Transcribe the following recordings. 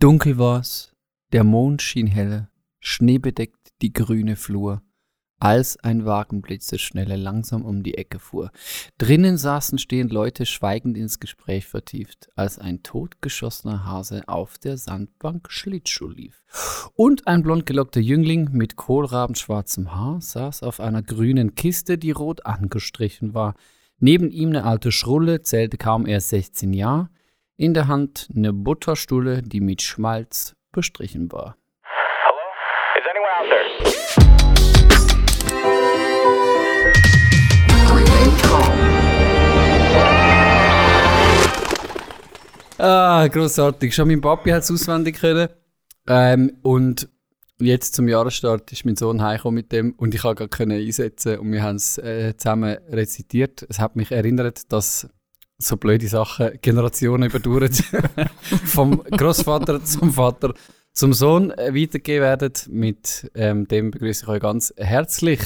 Dunkel war's, der Mond schien helle, schneebedeckt die grüne Flur, als ein Wagen blitzerschnelle langsam um die Ecke fuhr. Drinnen saßen stehend Leute schweigend ins Gespräch vertieft, als ein totgeschossener Hase auf der Sandbank Schlittschuh lief. Und ein blond gelockter Jüngling mit kohlrabenschwarzem Haar saß auf einer grünen Kiste, die rot angestrichen war. Neben ihm eine alte Schrulle, zählte kaum erst 16 Jahre, in der Hand eine Butterstulle, die mit Schmalz bestrichen war. Hello? Is anyone out there? Ah, großartig. Schon mein Papi hat es auswendig können. Ähm, und jetzt zum Jahresstart ist mein Sohn heimgekommen mit dem und ich konnte können einsetzen und wir haben es äh, zusammen rezitiert. Es hat mich erinnert, dass so blöde Sachen Generationen überdauern. Vom Großvater zum Vater zum Sohn äh, weitergegeben werden. Mit ähm, dem begrüße ich euch ganz herzlich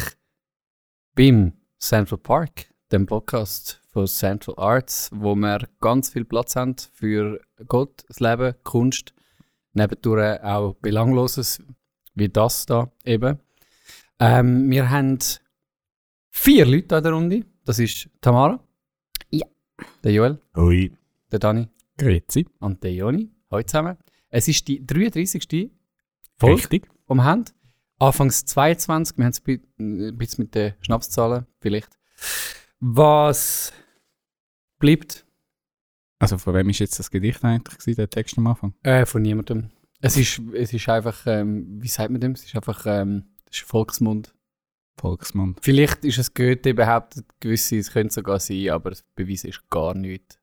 beim Central Park, dem Podcast von Central Arts, wo wir ganz viel Platz haben für Gott, das Leben, Kunst, nebendurch auch Belangloses wie das da eben. Ähm, wir haben vier Leute in der Runde. Das ist Tamara. Der Joel, Ui. der Dani Grüezi. und der Joni. Heute zusammen. Es ist die 33. Folge, Richtig. die wir haben. Anfangs 22. Wir haben es ein bisschen mit den Schnapszahlen, vielleicht. Was bleibt? Also von wem ist jetzt das Gedicht eigentlich gewesen, der Text am Anfang? Äh, von niemandem. Es ist, es ist einfach, ähm, wie sagt man dem? Es ist einfach, ähm, das ist Volksmund. Volksmund. Vielleicht ist es Goethe behauptet, gewisse, es könnte sogar sein, aber das Beweis ist gar nichts.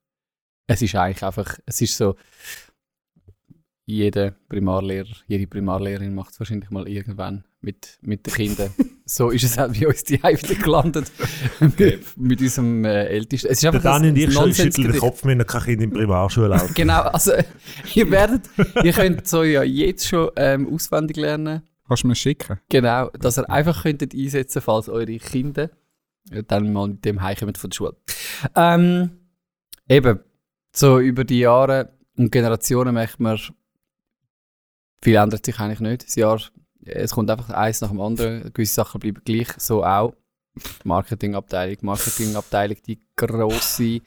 Es ist eigentlich einfach, es ist so, jeder Primarlehrer, jede Primarlehrerin macht es wahrscheinlich mal irgendwann mit, mit den Kindern. so ist es auch bei uns die Hälfte gelandet. mit unserem äh, Ältesten. Es ist Der einfach Dani und ich ein schütteln den. Kopf, wenn er kein Kind in die Primarschule läuft. Genau, also ihr werdet, ihr könnt so ja jetzt schon ähm, auswendig lernen. Kannst du mir schicken? Genau, dass ihr einfach könntet einsetzen, falls eure Kinder dann mal mit dem heimkommen von der Schule. Ähm, eben, so über die Jahre und Generationen merkt man, viel ändert sich eigentlich nicht. Das Jahr, es kommt einfach eins nach dem anderen. Gewisse Sachen bleiben gleich, so auch. Marketingabteilung, Marketingabteilung, die grosse,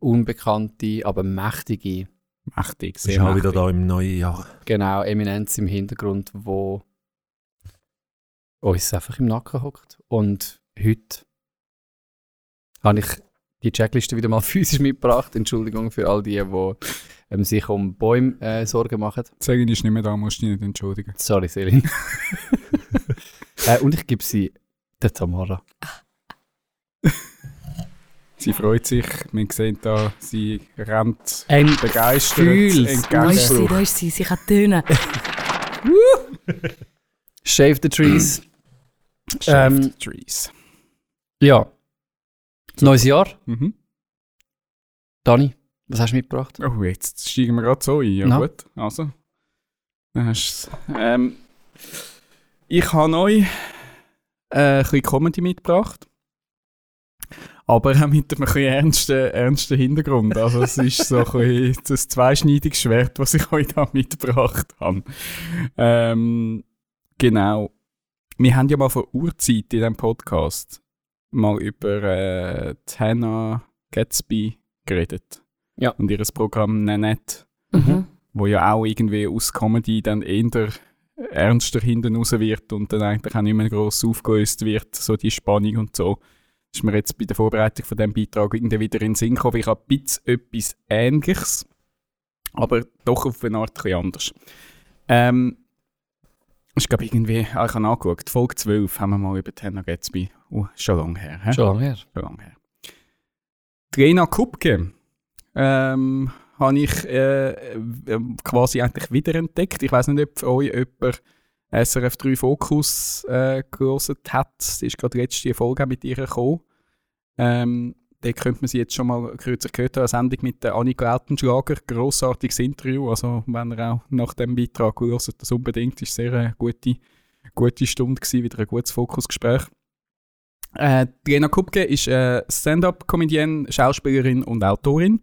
unbekannte, aber mächtige Mächtig, sehr ist auch mächtig. wieder da im neuen Jahr. genau, Eminenz im Hintergrund, wo uns einfach im Nacken hockt. Und heute habe ich die Checkliste wieder mal physisch mitgebracht. Entschuldigung für all die, die ähm, sich um Bäume äh, Sorgen machen. Selin ist nicht mehr da, musst du dich nicht entschuldigen. Sorry, Selin. äh, und ich gebe sie der Tamara. Sie freut sich, wir sehen da, sie rennt Ein begeistert Gefühls- Da ist sie, da ist sie, sie kann tönen. Shave the Trees. Ähm, Trees. Ja. Neues Jahr. Mhm. Dani, was hast du mitgebracht? Oh, jetzt steigen wir gerade so ein. Ja Na. gut, also. Dann hast du's. ähm, Ich habe neu äh, ein bisschen Comedy mitgebracht. Aber auch mit einem ein bisschen ernsten, ernsten Hintergrund. Also es ist so ein bisschen das zweischneidige Schwert, was ich euch da mitgebracht habe. Ähm, genau. Wir haben ja mal vor Urzeit in diesem Podcast mal über äh, Hannah Gatsby geredet. Ja. Und ihr Programm Nanette, Mhm. wo ja auch irgendwie aus Comedy dann eher ernster hinten raus wird und dann eigentlich auch nicht mehr gross aufgelöst wird, so die Spannung und so. Das ist mir jetzt bei der Vorbereitung von diesem Beitrag irgendwie wieder in den Sinn gekommen. Ich habe ein bisschen etwas Ähnliches, aber doch auf eine Art ein bisschen anders. Ähm, ich glaube irgendwie, ah, ich habe nachgeschaut, Folge 12 haben wir mal über Hannah Gatsby. Oh, schon lange her. hä? Schon lange her. schon lange her. Rena Kupke ähm, habe ich äh, äh, quasi eigentlich wiederentdeckt. Ich weiß nicht, ob euch jemand SRF 3 Fokus äh, hat. Sie ist gerade letzte Folge mit ihr gekommen. Ähm, da könnte man sie jetzt schon mal kürzlich gehört haben, eine Sendung mit Annika Altenschlager. Grossartiges Interview. Also, wenn ihr auch nach dem Beitrag hört, das unbedingt. ist sehr eine gute, gute Stunde gewesen, wieder ein gutes Fokusgespräch. Äh, Lena Kupke ist äh, Stand-up-Comedienne, Schauspielerin und Autorin.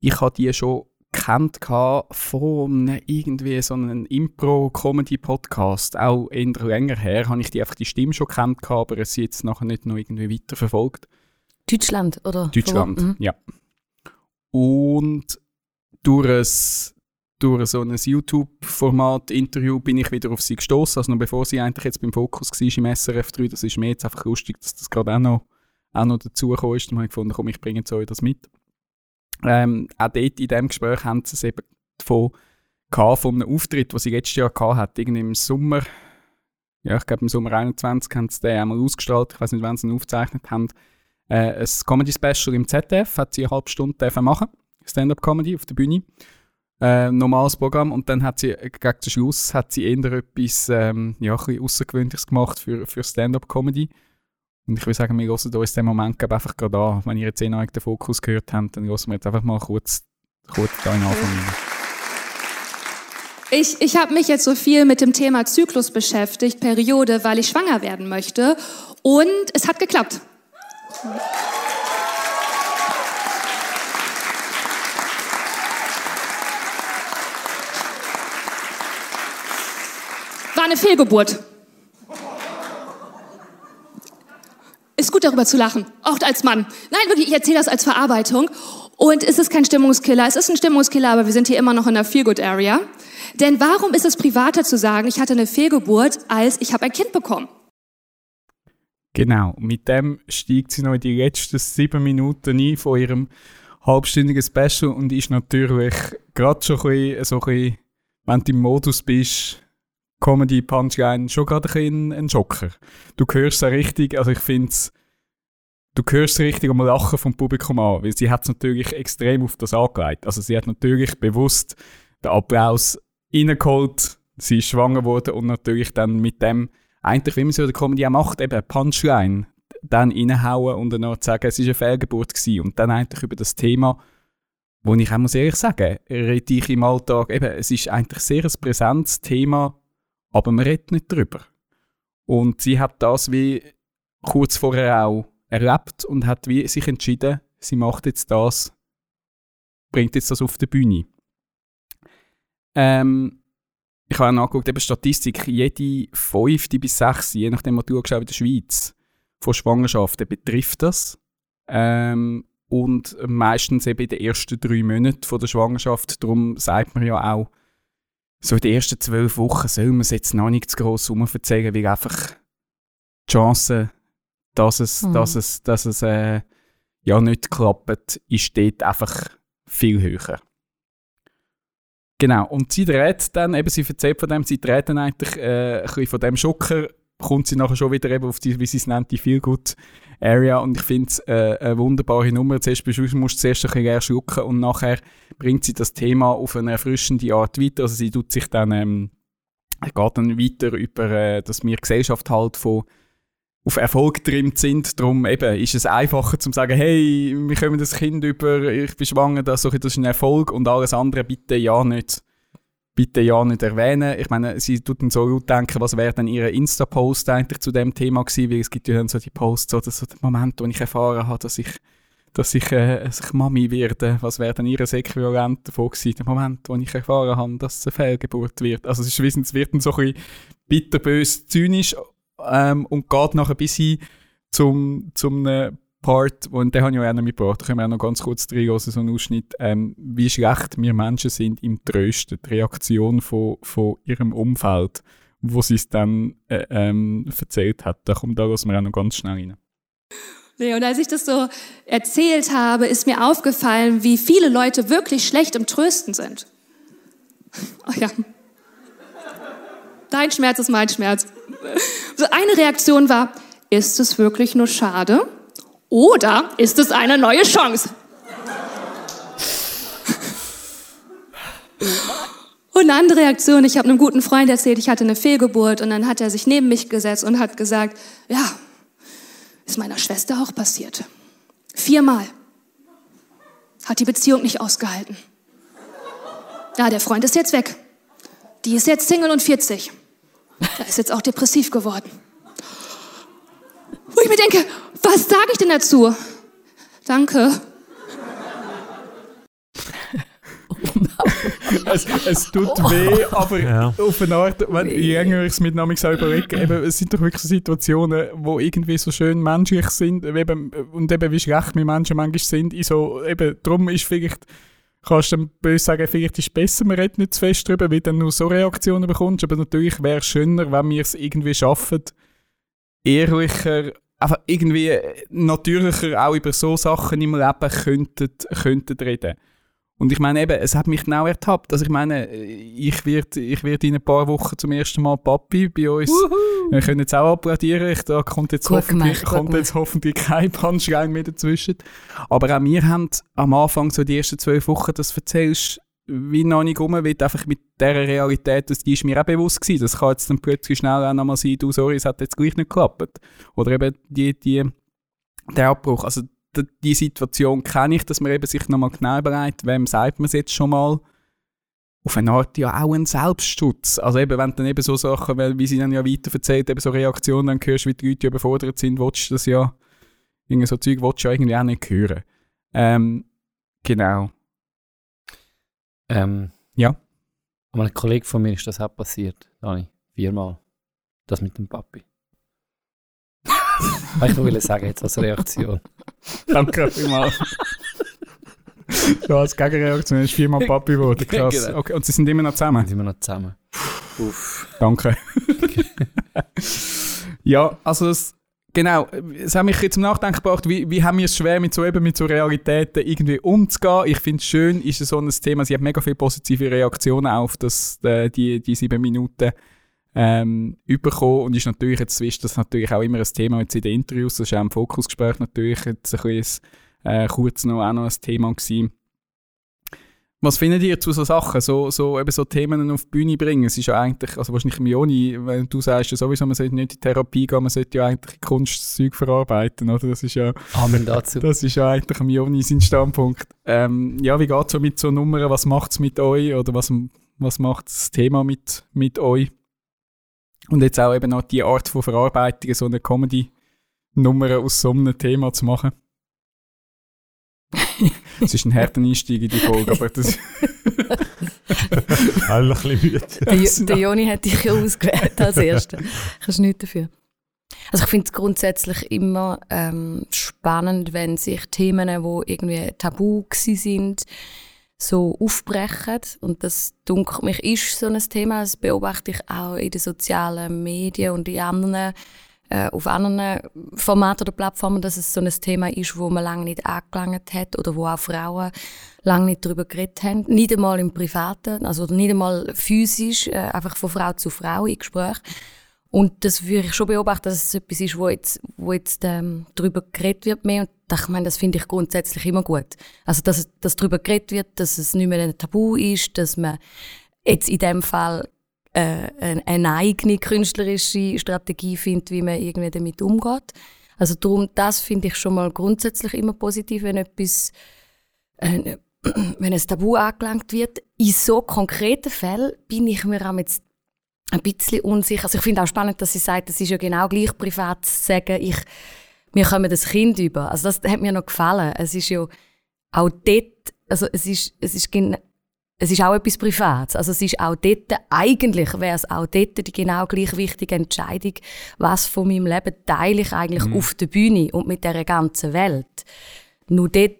Ich habe die schon kennt von irgendwie so einem Impro-Comedy-Podcast, auch eher länger her, habe ich die einfach die Stimme schon kennt aber sie jetzt nachher nicht noch irgendwie weiterverfolgt. Deutschland, oder? Deutschland, Mhm. ja. Und durch, ein, durch so ein YouTube-Format-Interview bin ich wieder auf sie gestoßen, also noch bevor sie eigentlich jetzt beim Fokus war im SRF 3. Das ist mir jetzt einfach lustig, dass das gerade auch noch, auch noch dazugekommen ist. Dann habe ich gefunden, komm, ich bringe jetzt euch das mit. Ähm, auch dort in diesem Gespräch haben sie es eben davon gehabt, von einem Auftritt, den sie letztes Jahr gehabt hat, irgendwie im Sommer. Ja, ich glaube im Sommer 21 haben sie den einmal ausgestrahlt. Ich weiß nicht, wann sie ihn aufgezeichnet haben äh, ein Comedy-Special im ZDF, hat sie eine halbe Stunde machen, Stand-up-Comedy auf der Bühne. Äh, normales Programm und dann hat sie äh, gegen den Schluss hat sie eher etwas ähm, ja, Außergewöhnliches gemacht für, für Stand-up-Comedy. Und ich würde sagen, wir hören uns den Moment einfach gerade an. Wenn ihr jetzt eh noch den Fokus gehört habt, dann hören wir jetzt einfach mal kurz, kurz da in Anfang rein. Ich, ich habe mich jetzt so viel mit dem Thema Zyklus beschäftigt, Periode, weil ich schwanger werden möchte. Und es hat geklappt. War eine Fehlgeburt. Ist gut darüber zu lachen, auch als Mann. Nein, wirklich, ich erzähle das als Verarbeitung. Und es ist kein Stimmungskiller. Es ist ein Stimmungskiller, aber wir sind hier immer noch in der Feelgood-Area. Denn warum ist es privater zu sagen, ich hatte eine Fehlgeburt, als ich habe ein Kind bekommen? Genau, mit dem steigt sie noch in die letzten sieben Minuten ein von ihrem halbstündigen Special und ist natürlich gerade schon ein bisschen, so ein bisschen, wenn du im Modus bist, Comedy Punchline, schon gerade ein bisschen ein Schocker. Du hörst es richtig, also ich finde es, du hörst es richtig am Lachen vom Publikum an, weil sie hat es natürlich extrem auf das angelegt. Also sie hat natürlich bewusst den Applaus reingeholt, sie ist schwanger geworden und natürlich dann mit dem eigentlich, wie man so Comedy auch macht, eben Punchline, dann reinhauen und dann noch sagen, es war eine Fehlgeburt gewesen. Und dann eigentlich über das Thema, wo ich auch muss ehrlich sagen, rede ich im Alltag, eben, es ist eigentlich sehr ein präsentes Thema, aber man redet nicht drüber. Und sie hat das wie kurz vorher auch erlebt und hat wie sich entschieden, sie macht jetzt das, bringt jetzt das auf die Bühne. Ähm, ich habe nachgeguckt, eben Statistik, jede fünfte bis sechste, je nachdem, was du angeschaut in der Schweiz, von Schwangerschaften betrifft das. Ähm, und meistens eben in den ersten drei Monaten von der Schwangerschaft. Darum sagt man ja auch, so in den ersten zwölf Wochen soll man es jetzt noch nicht zu gross erzählen, weil einfach die Chance, dass es, Mhm. dass es, dass es äh, ja nicht klappt, ist dort einfach viel höher. Genau, und sie dreht dann, eben sie erzählt von dem, sie dreht dann eigentlich äh, ein bisschen von dem Schocker, kommt sie nachher schon wieder eben auf die, wie sie es nennt, die Feel-Good Area und ich finde es äh, eine wunderbare Nummer. Zuerst musst du zuerst ein bisschen schlucken und nachher bringt sie das Thema auf eine erfrischende Art weiter. Also sie tut sich dann, ähm, geht dann weiter über, äh, dass wir Gesellschaft halt von auf Erfolg getrimmt sind. Darum eben ist es einfacher zu sagen, hey, wir kommen das Kind über, ich bin schwanger, das, ist ein Erfolg und alles andere bitte ja nicht, bitte ja nicht erwähnen. Ich meine, sie tut dann so gut denken, was wäre dann ihre Insta-Post eigentlich zu dem Thema gewesen, weil es gibt ja dann so die Posts oder so den Moment, wo ich erfahren habe, dass ich dass ich, äh, dass ich Mami werde, was wäre dann ihr Äquivalent davon gewesen, der Moment, wo ich erfahren habe, dass es eine Fehlgeburt wird. Also es ist wissen, es wird dann so ein bisschen bitterbös, zynisch ähm, und geht nachher bis hin zum, zum Part, und den habe ich auch noch mitgebracht, da können wir auch noch ganz kurz reinhören, so einen Ausschnitt, ähm, wie schlecht wir Menschen sind im Trösten, die Reaktion von, von ihrem Umfeld, wo sie es dann äh, ähm, erzählt hat. Da kommt da lassen wir auch noch ganz schnell rein. Nee, und als ich das so erzählt habe, ist mir aufgefallen, wie viele Leute wirklich schlecht im Trösten sind. Ach ja. Dein Schmerz ist mein Schmerz. So eine Reaktion war, ist es wirklich nur schade? Oder ist es eine neue Chance? Und eine andere Reaktion, ich habe einem guten Freund erzählt, ich hatte eine Fehlgeburt und dann hat er sich neben mich gesetzt und hat gesagt, ja, ist meiner Schwester auch passiert. Viermal. Hat die Beziehung nicht ausgehalten. Ja, der Freund ist jetzt weg. Die ist jetzt Single und 40. Da ist jetzt auch depressiv geworden. Wo ich mir denke, was sage ich denn dazu? Danke. es, es tut weh, aber Ja. auf eine Art, wenn, je länger ich es mit auch überlege, eben, es sind doch wirklich so Situationen, wo irgendwie so schön menschlich sind eben, und eben wie schlecht wir Menschen manchmal sind. In so, eben, darum ist vielleicht, kannst du dann böse sagen, vielleicht ist es besser, man redet nicht zu fest drüber, weil dann nur so Reaktionen bekommst, aber natürlich wäre es schöner, wenn wir es irgendwie schaffen, ehrlicher, einfach irgendwie natürlicher auch über so Sachen im Leben könnten, könnten reden. Und ich meine eben, es hat mich genau ertappt. Also ich meine, ich werde ich werd in ein paar Wochen zum ersten Mal Papi bei uns. Wir können jetzt auch applaudieren. Ich, da kommt jetzt, Gut hoffentlich, gemacht, kommt jetzt hoffentlich kein Punchline mehr dazwischen. Aber auch wir haben am Anfang so die ersten zwölf Wochen, das erzählst wie noch nicht rum, weil einfach mit dieser Realität, das die ist mir auch bewusst gewesen. Das kann jetzt dann plötzlich schnell auch nochmal sein, du, sorry, es hat jetzt gleich nicht geklappt. Oder eben die, die, der Abbruch. Also die Situation kenne ich, dass man eben sich nochmal genau überlegt, wem sagt man es jetzt schon mal. Auf eine Art ja auch ein Selbstschutz. Also eben, wenn dann eben so Sachen, weil, wie sie dann ja weiter erzählt, eben so Reaktionen dann hörst, wie die Leute überfordert sind, willst du das ja, irgendwie so Zeug willst du ja irgendwie auch nicht hören. Ähm, genau. Ähm, Ja. Aber ein Kollege von mir ist das auch passiert, Dani. Viermal. Das mit dem Papi. ich wollte sagen, jetzt als Reaktion. Danke vielmals. so als Gegenreaktion ist viermal Papi geworden. Krass. Genau. Okay, und sie sind immer noch zusammen. Sind wir noch zusammen. Uff. Danke. ja, also es, genau, es hat mich jetzt zum Nachdenken gebracht, wie, wie haben wir es schwer, mit so, eben mit so Realitäten irgendwie umzugehen. Ich finde es schön, ist so ein Thema, sie hat mega viele positive Reaktionen auf das, äh, die, die sieben Minuten ähm, überkommen und ist natürlich, jetzt ist das natürlich auch immer ein Thema jetzt in den Interviews, das ist auch im Fokusgespräch natürlich jetzt ein bisschen äh, kurz noch, auch noch ein Thema gewesen. Was findet ihr zu so Sachen, so, so, eben so Themen auf die Bühne bringen? Es ist ja eigentlich, also wahrscheinlich Mioni, wenn du sagst ja sowieso, man sollte nicht in Therapie gehen, man sollte ja eigentlich Kunst das Zeug verarbeiten, oder? Das ist ja, Amen dazu. das ist ja eigentlich Mioni sein Standpunkt. Ähm, ja, wie geht es so mit so Nummern? Was macht es mit euch? Oder was, was macht das Thema mit, mit euch? Und jetzt auch eben noch die Art von Verarbeitung, so eine Comedy-Nummer aus so einem Thema zu machen. Es ist ein harter Einstieg in die Folge, aber das Alle ein bisschen müde. Der, Jo- der Joni hat dich ja ausgewählt als Erster. Kannst nichts dafür. Also ich finde es grundsätzlich immer ähm, spannend, wenn sich Themen, die irgendwie tabu sind, so aufbrechen. Und das, dunkelt mich, ist so ein Thema. Das beobachte ich auch in den sozialen Medien und in anderen, äh, auf anderen Formaten oder Plattformen, dass es so ein Thema ist, wo man lange nicht angelangt hat oder wo auch Frauen lange nicht darüber geredet haben. Nicht einmal im Privaten, also nicht einmal physisch, äh, einfach von Frau zu Frau in Gespräch. Und das würde ich schon beobachten, dass es etwas ist, wo jetzt, wo jetzt ähm, darüber geredet wird mehr. Und ich meine, das finde ich grundsätzlich immer gut. Also, dass, dass darüber geredet wird, dass es nicht mehr ein Tabu ist, dass man jetzt in dem Fall äh, eine, eigene künstlerische Strategie findet, wie man irgendwie damit umgeht. Also darum, das finde ich schon mal grundsätzlich immer positiv, wenn etwas, äh, wenn ein Tabu angelangt wird. In so konkreten Fällen bin ich mir auch jetzt ein bisschen unsicher. Also ich finde auch spannend, dass sie sagt, es ist ja genau gleich privat zu sagen, ich, wir kommen das Kind über. Also das hat mir noch gefallen. Es ist ja auch dort, also es ist, es ist, es ist auch etwas Privates. Also es ist auch dort, eigentlich wäre es auch dort die genau gleich wichtige Entscheidung, was von meinem Leben teile ich eigentlich auf der Bühne und mit der ganzen Welt. Nur dort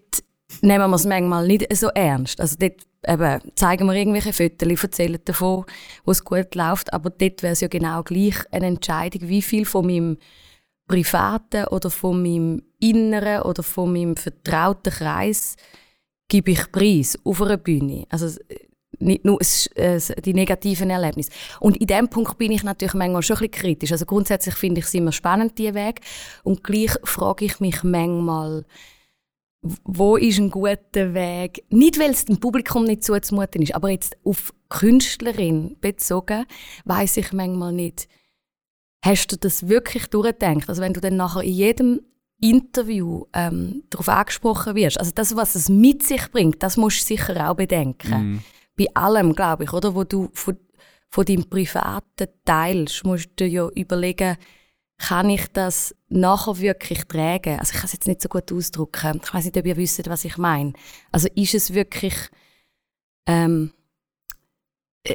nehmen wir es manchmal nicht so ernst. Also dort eben, zeigen wir irgendwelche Fotos, erzählen davon, wo es gut läuft, aber dort wäre es ja genau gleich eine Entscheidung, wie viel von meinem privaten oder von meinem inneren oder von meinem vertrauten Kreis gebe ich preis auf einer Bühne. Also nicht nur die negativen Erlebnisse. Und in dem Punkt bin ich natürlich manchmal schon ein bisschen kritisch. Also grundsätzlich finde ich es immer spannend, die Weg. Und gleich frage ich mich manchmal, wo ist ein guter Weg? Nicht, weil es dem Publikum nicht zuzumuten ist, aber jetzt auf Künstlerin bezogen, weiß ich manchmal nicht, hast du das wirklich durchgedacht? Also wenn du dann nachher in jedem Interview ähm, darauf angesprochen wirst, also das, was es mit sich bringt, das musst du sicher auch bedenken. Bei allem, glaube ich, oder, wo du von, von deinem Privaten teilst, musst du dir ja überlegen, kann ich das nachher wirklich tragen? Also ich kann es jetzt nicht so gut ausdrücken. Ich weiß nicht, ob ihr wisst, was ich meine. Also ist es wirklich ähm, äh,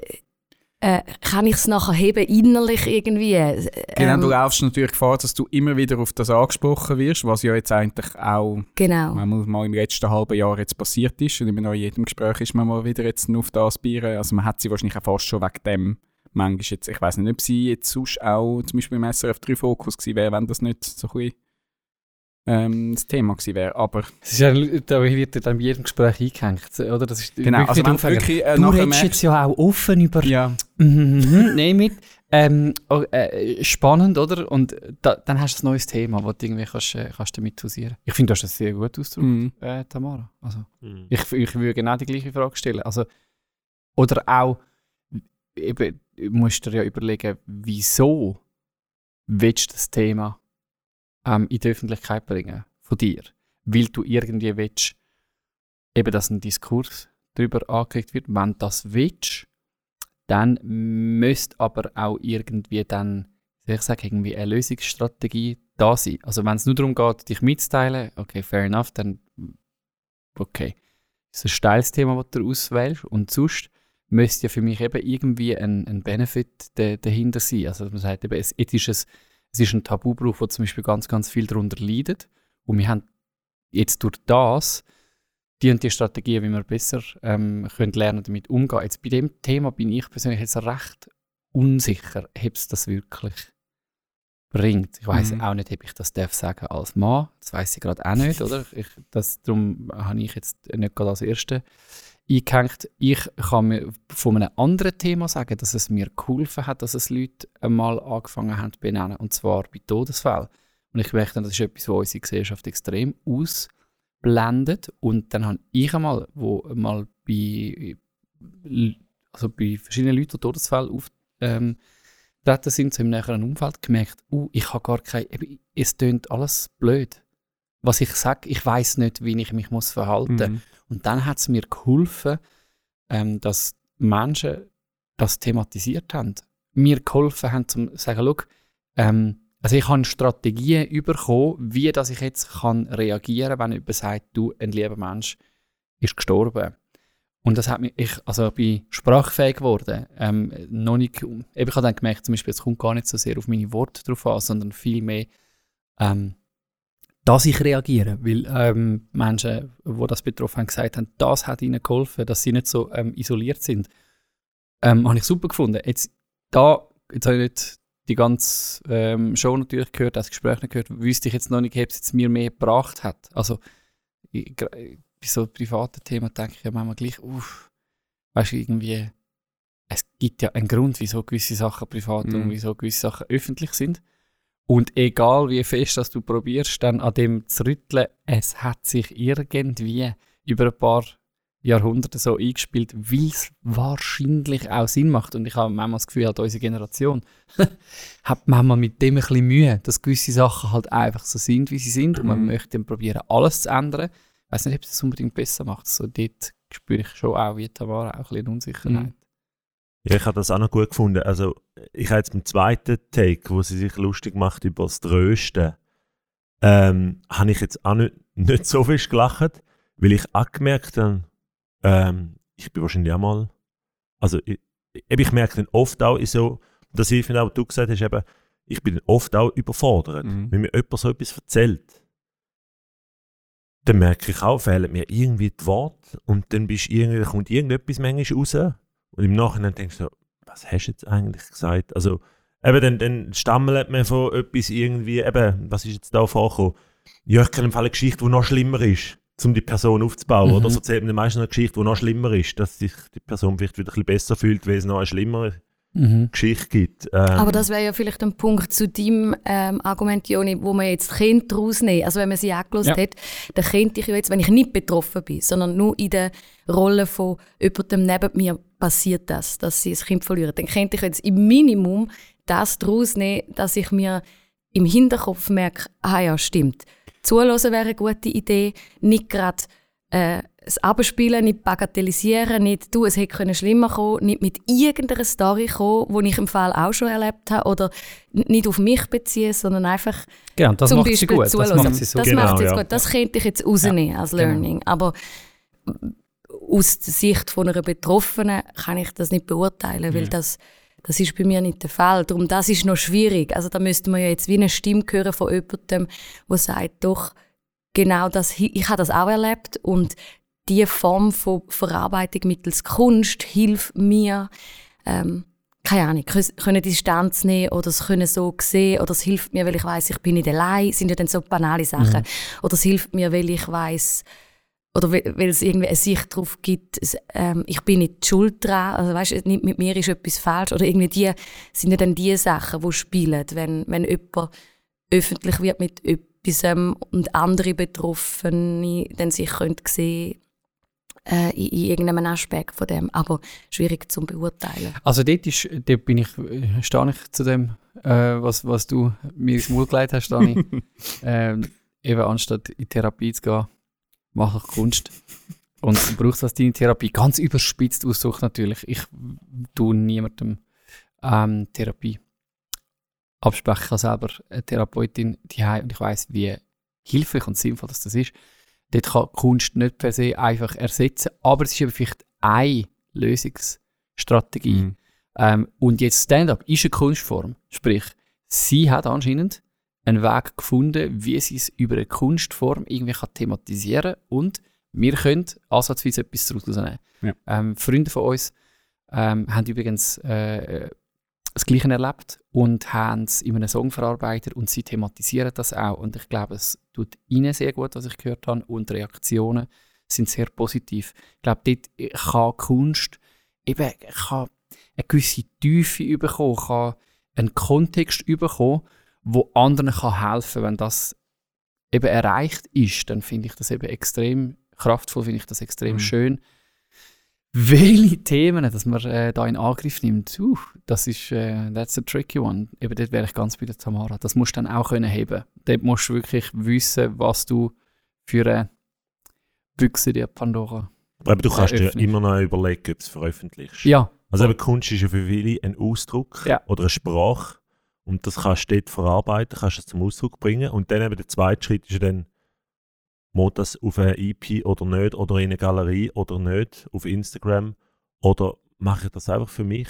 äh, kann ich es nachher heben, innerlich irgendwie. Äh, Genau, du ähm, laufst natürlich Gefahr, dass du immer wieder auf das angesprochen wirst, was ja jetzt eigentlich auch genau. mal im letzten halben Jahr jetzt passiert ist. Und immer noch in jedem Gespräch ist man mal wieder jetzt auf das bieren. Also man hat sie wahrscheinlich auch fast schon wegen dem manchmal jetzt, ich weiß nicht, ob sie jetzt sonst auch zum Beispiel im SRF 3 Fokus gewesen wäre, wenn das nicht so ein bisschen, ähm, das Thema gewesen wäre. Aber Es ist ja, da wird ja dann bei jedem Gespräch eingehängt, oder? Das ist genau, also wirklich wenn wirklich äh, Du redest merkst, jetzt ja auch offen über ja, Mhm, Nein, mit. Ähm, oh, äh, spannend, oder? Und da, dann hast du ein neues Thema, das du irgendwie kannst, äh, kannst damit hausieren. Ich finde, du hast das sehr gut ausgedrückt, mhm. äh, Tamara. Also, Mhm. ich, ich würde genau die gleiche Frage stellen. Also, oder auch, eben, musst dir ja überlegen, wieso willst du das Thema ähm, in die Öffentlichkeit bringen, von dir? Weil du irgendwie willst, eben, dass ein Diskurs darüber angeregt wird. Wenn du das willst, dann müsste aber auch irgendwie dann, ich sagen, irgendwie eine Lösungsstrategie da sein. Also wenn es nur darum geht, dich mitzuteilen, okay, fair enough, dann okay. Das ist ein steiles Thema, das du auswählst und sonst müsste ja für mich eben irgendwie ein, ein Benefit da- dahinter sein. Also man sagt eben, es, es, ist ein, es ist ein Tabuberuf, wo zum Beispiel ganz, ganz viel darunter leidet und wir haben jetzt durch das die und die Strategien, wie wir besser ähm, können lernen damit umgehen. Jetzt bei dem Thema bin ich persönlich jetzt recht unsicher, ob es das wirklich bringt. Ich weiß Mhm. auch nicht, ob ich das darf sagen als Mann. Das weiß ich gerade auch nicht, oder? Ich, das, darum habe ich jetzt nicht gerade als Erste eingehängt. Ich kann mir von einem anderen Thema sagen, dass es mir geholfen hat, dass es Leute einmal angefangen haben zu benennen, und zwar bei Todesfällen. Und ich merke, das ist etwas, was unsere Gesellschaft extrem ausblendet. Und dann habe ich einmal, wo mal bei, also bei verschiedenen Leuten, die Todesfälle auf, ähm, sind, so im näheren Umfeld, gemerkt, uh, ich habe gar kein, eben, es tönt alles blöd. Was ich sage, ich weiß nicht, wie ich mich muss verhalten Mhm. Und dann hat es mir geholfen, ähm, dass Menschen das thematisiert haben. Mir geholfen haben, zu sagen, schau, ähm, also ich habe Strategien bekommen, wie dass ich jetzt kann reagieren kann, wenn jemand sagt, du, ein lieber Mensch ist gestorben. Und das hat mich, ich, also ich bin sprachfähig geworden. Ähm, noch nicht, eben, ich habe dann gemerkt, zum Beispiel, es kommt gar nicht so sehr auf meine Worte drauf an, sondern vielmehr, ähm, dass ich reagiere. Weil ähm, Menschen, die das betroffen haben, gesagt haben, das hat ihnen geholfen, dass sie nicht so ähm, isoliert sind. Ähm, habe ich super gefunden. Jetzt, da, jetzt habe ich nicht die ganze ähm, Show natürlich gehört, das Gespräch nicht gehört, wüsste ich jetzt noch nicht, ob es jetzt mir mehr gebracht hat. Also, ich, bei so privaten Themen denke ich ja manchmal gleich, uff, weißt du, irgendwie, es gibt ja einen Grund, wieso gewisse Sachen privat Mhm. und wieso gewisse Sachen öffentlich sind. Und egal wie fest dass du probierst, dann an dem zu rütteln, es hat sich irgendwie über ein paar Jahrhunderte so eingespielt, weil es wahrscheinlich auch Sinn macht. Und ich habe manchmal das Gefühl, halt unsere Generation hat manchmal mit dem ein bisschen Mühe, dass gewisse Sachen halt einfach so sind, wie sie sind. Und man Mhm. möchte dann probieren, alles zu ändern. Ich weiß nicht, ob es das unbedingt besser macht. So dort spüre ich schon auch, wie Tamara, auch ein bisschen Unsicherheit. Ja, ich habe das auch noch gut gefunden. Also, ich habe jetzt beim zweiten Take, wo sie sich lustig macht über das Trösten, ähm, habe ich jetzt auch nicht, nicht so viel gelacht, weil ich auch gemerkt habe, ähm, ich bin wahrscheinlich auch mal, also ich, ich merke dann oft auch in so, das ich finde auch, was du gesagt hast, eben, ich bin oft auch überfordert, Mhm. wenn mir jemand so etwas erzählt. Dann merke ich auch, fehlen mir irgendwie die Worte und dann bist irgendwie, kommt irgendetwas manchmal raus und im Nachhinein denkst du, so, was hast du jetzt eigentlich gesagt? Also, eben, dann, dann stammelt man von etwas irgendwie, eben, was ist jetzt da vorgekommen? Ja, ich kenne im Fall eine Geschichte, die noch schlimmer ist, um die Person aufzubauen. Mhm. Oder so erzählt man meistens eine Geschichte, die noch schlimmer ist, dass sich die Person vielleicht wieder ein bisschen besser fühlt, weil es noch eine schlimmere Mhm. Geschichte gibt. Ähm, Aber das wäre ja vielleicht ein Punkt zu deinem ähm, Argument, Joni, wo man jetzt könnte rausnehmen Also wenn man sie angelost Ja. hat, dann könnte ich ja jetzt, wenn ich nicht betroffen bin, sondern nur in der Rolle von jemandem neben mir passiert das, dass sie ein Kind verlieren, dann könnte ich jetzt im Minimum das daraus nehmen, dass ich mir im Hinterkopf merke, ah ja, stimmt. Zuhören wäre eine gute Idee, nicht gerade äh, das Abspielen, nicht bagatellisieren, nicht du, es hätte können schlimmer kommen, nicht mit irgendeiner Story kommen, die ich im Fall auch schon erlebt habe, oder nicht auf mich beziehen, sondern einfach Genau, das zum macht Beispiel sie gut. Das zuhören. macht sie so das Genau, macht sie jetzt ja. gut. Das könnte ich jetzt rausnehmen als genau. Learning. Aber aus der Sicht von einer Betroffenen kann ich das nicht beurteilen, weil das, das ist bei mir nicht der Fall. Darum, das ist noch schwierig. Also da müsste man ja jetzt wie eine Stimme hören von jemandem, der sagt, doch, genau das, ich habe das auch erlebt und die Form von Verarbeitung mittels Kunst hilft mir, ähm, keine Ahnung, können Distanz nehmen oder es können so sehen oder es hilft mir, weil ich weiß, ich bin nicht allein, sind ja dann so banale Sachen. Mhm. Oder es hilft mir, weil ich weiß oder weil es irgendwie eine Sicht darauf gibt, es, ähm, ich bin nicht schuld dran, also weißt, nicht mit mir ist etwas falsch oder irgendwie die sind ja dann die Sachen, die spielen, wenn wenn jemand öffentlich wird mit etwas ähm, und andere Betroffene dann sich können sehen äh, in, in irgendeinem Aspekt von dem, aber schwierig zu beurteilen. Also dort, ist, dort bin ich, stehe ich zu dem, äh, was, was du mir ins Maul gelegt hast, Dani. ähm, eben anstatt in Therapie zu gehen, mache ich Kunst. Und du brauchst das deine Therapie. Ganz überspitzt ausdrückt natürlich. Ich tue niemandem ähm, Therapie absprechen. Ich habe selber eine Therapeutin die und ich weiß, wie hilfreich und sinnvoll das, das ist. Dort kann Kunst nicht per se einfach ersetzen, aber es ist eben vielleicht eine Lösungsstrategie. Mhm. Ähm, und jetzt Stand-up ist eine Kunstform. Sprich, sie hat anscheinend einen Weg gefunden, wie sie es über eine Kunstform irgendwie kann thematisieren und wir können ansatzweise etwas daraus nehmen. Ja. Ähm, Freunde von uns ähm, haben übrigens äh, das Gleiche erlebt und haben es in einem Song verarbeitet und sie thematisieren das auch. Und ich glaube, es tut ihnen sehr gut, was ich gehört habe und die Reaktionen sind sehr positiv. Ich glaube, dort kann Kunst eben kann eine gewisse Tiefe bekommen, kann einen Kontext bekommen, wo anderen kann helfen kann. Wenn das eben erreicht ist, dann finde ich das eben extrem kraftvoll, finde ich das extrem Mhm. schön. Welche Themen, dass man äh, da in Angriff nimmt, uh, das ist äh, that's a tricky one. Eben dort wäre ich ganz bei der Tamara. Das musst du dann auch können heben. Dort musst du wirklich wissen, was du für eine Büchse dir Pandora. Aber du kannst dir Eröffnung. immer noch überlegen, ob du es veröffentlichst. Ja, Also eben Kunst ist ja für viele ein Ausdruck Ja. oder eine Sprache und das kannst du dort verarbeiten, kannst es zum Ausdruck bringen und dann eben der zweite Schritt ist ja dann, muss das auf eine EP oder nicht oder in eine Galerie oder nicht, auf Instagram oder mache ich das einfach für mich?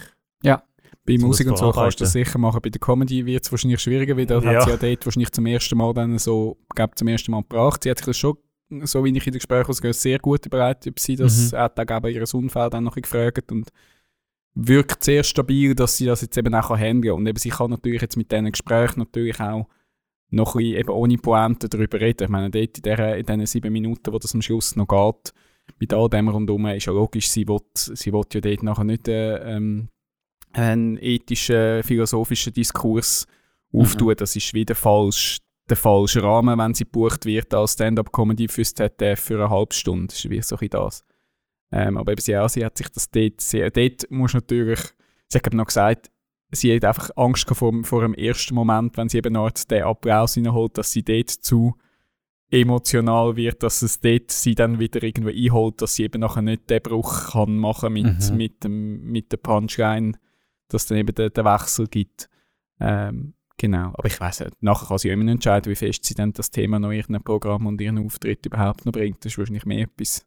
Bei So Musik und so kannst du das sicher machen. Bei der Comedy wird es wahrscheinlich schwieriger, weil da Ja. hat sie ja dort wahrscheinlich zum ersten Mal dann so, glaub, zum ersten Mal gebracht. Sie hat sich das schon, so wie ich in den Gesprächen ausgehe, sehr gut überlegt, ob sie das, Mhm. hat auch eben ihr Unfall dann noch gefragt und wirkt sehr stabil, dass sie das jetzt eben auch handeln kann. Und eben sie kann natürlich jetzt mit diesen Gesprächen natürlich auch noch ein bisschen eben ohne Pointe darüber reden. Ich meine, dort in, der, in diesen sieben Minuten, wo das am Schluss noch geht, mit all dem rundherum, ist ja logisch, sie will, sie will ja dort nachher nicht äh, ähm, einen ethischen, philosophischen Diskurs auftun. Das ist wieder falsch, der falsche Rahmen, wenn sie gebucht wird als Stand-Up-Comedy fürs ZDF für eine halbe Stunde. Das ist wie so ein bisschen das. Ähm, aber eben sie, auch, sie hat sich das dort sehr... Dort muss natürlich... Sie hat noch gesagt, sie hat einfach Angst vor, dem- vor dem ersten Moment, wenn sie eben noch den Applaus reinholt, dass sie dort zu emotional wird, dass es dort sie dann wieder irgendwo einholt, dass sie eben nachher nicht den Bruch kann machen mit, Mhm. mit, dem, mit der Punchline, dass dann eben der, der Wechsel gibt. Ähm, genau, aber ich weiß nicht, nachher kann sie immer entscheiden, wie fest sie dann das Thema noch in ihrem Programm und ihren Auftritt überhaupt noch bringt. Das ist wahrscheinlich mehr etwas,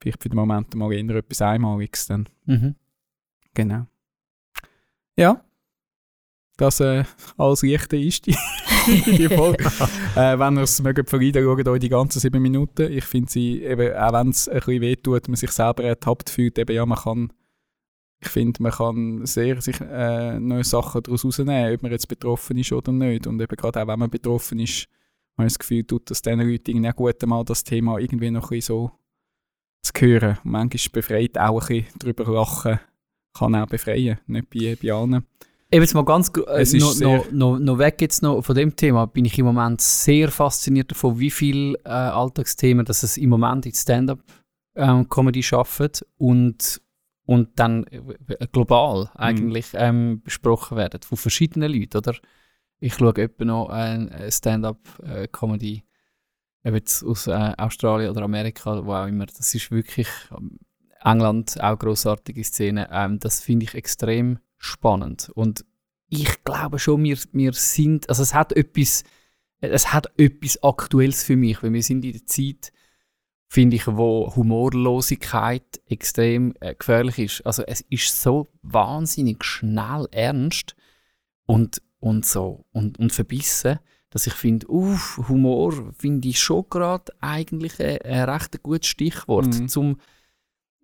vielleicht für den Moment mal eher etwas Einmaliges dann. mhm. Genau. Ja. Das äh, als leichter ist die, die Folge. äh, wenn ihr es mögt verleiden, schaut euch die ganzen sieben Minuten. Ich finde sie, eben, auch wenn es ein bisschen wehtut, man sich selber ertappt fühlt, eben ja, man kann, ich finde, man kann sehr sich äh, neue Sachen daraus rausnehmen, ob man jetzt betroffen ist oder nicht. Und eben gerade auch, wenn man betroffen ist, habe ich das Gefühl, tut das diesen Leuten irgendwie auch gut, mal das Thema irgendwie noch ein bisschen so zu hören. Und manchmal befreit auch ein bisschen darüber lachen, kann auch befreien, nicht bei, bei allen. Eben jetzt mal ganz äh, noch, noch, noch, noch weg jetzt noch von dem Thema, bin ich im Moment sehr fasziniert davon, wie viel äh, Alltagsthemen, dass es im Moment in Stand-up-Comedy schafft und, und dann äh, global eigentlich ähm, besprochen werden, von verschiedenen Leuten, oder? Ich schaue etwa noch ein äh, Stand-up-Comedy eben jetzt aus äh, Australien oder Amerika, wo auch immer, das ist wirklich ähm, England, auch grossartige Szene, ähm, das finde ich extrem spannend. Und ich glaube schon, wir, wir sind, also es hat etwas, es hat etwas Aktuelles für mich, weil wir sind in der Zeit finde ich, wo Humorlosigkeit extrem äh, gefährlich ist. Also es ist so wahnsinnig schnell ernst und, und so und, und verbissen, dass ich finde, uff, Humor finde ich schon gerade eigentlich ein, ein recht gutes Stichwort, Mhm. zum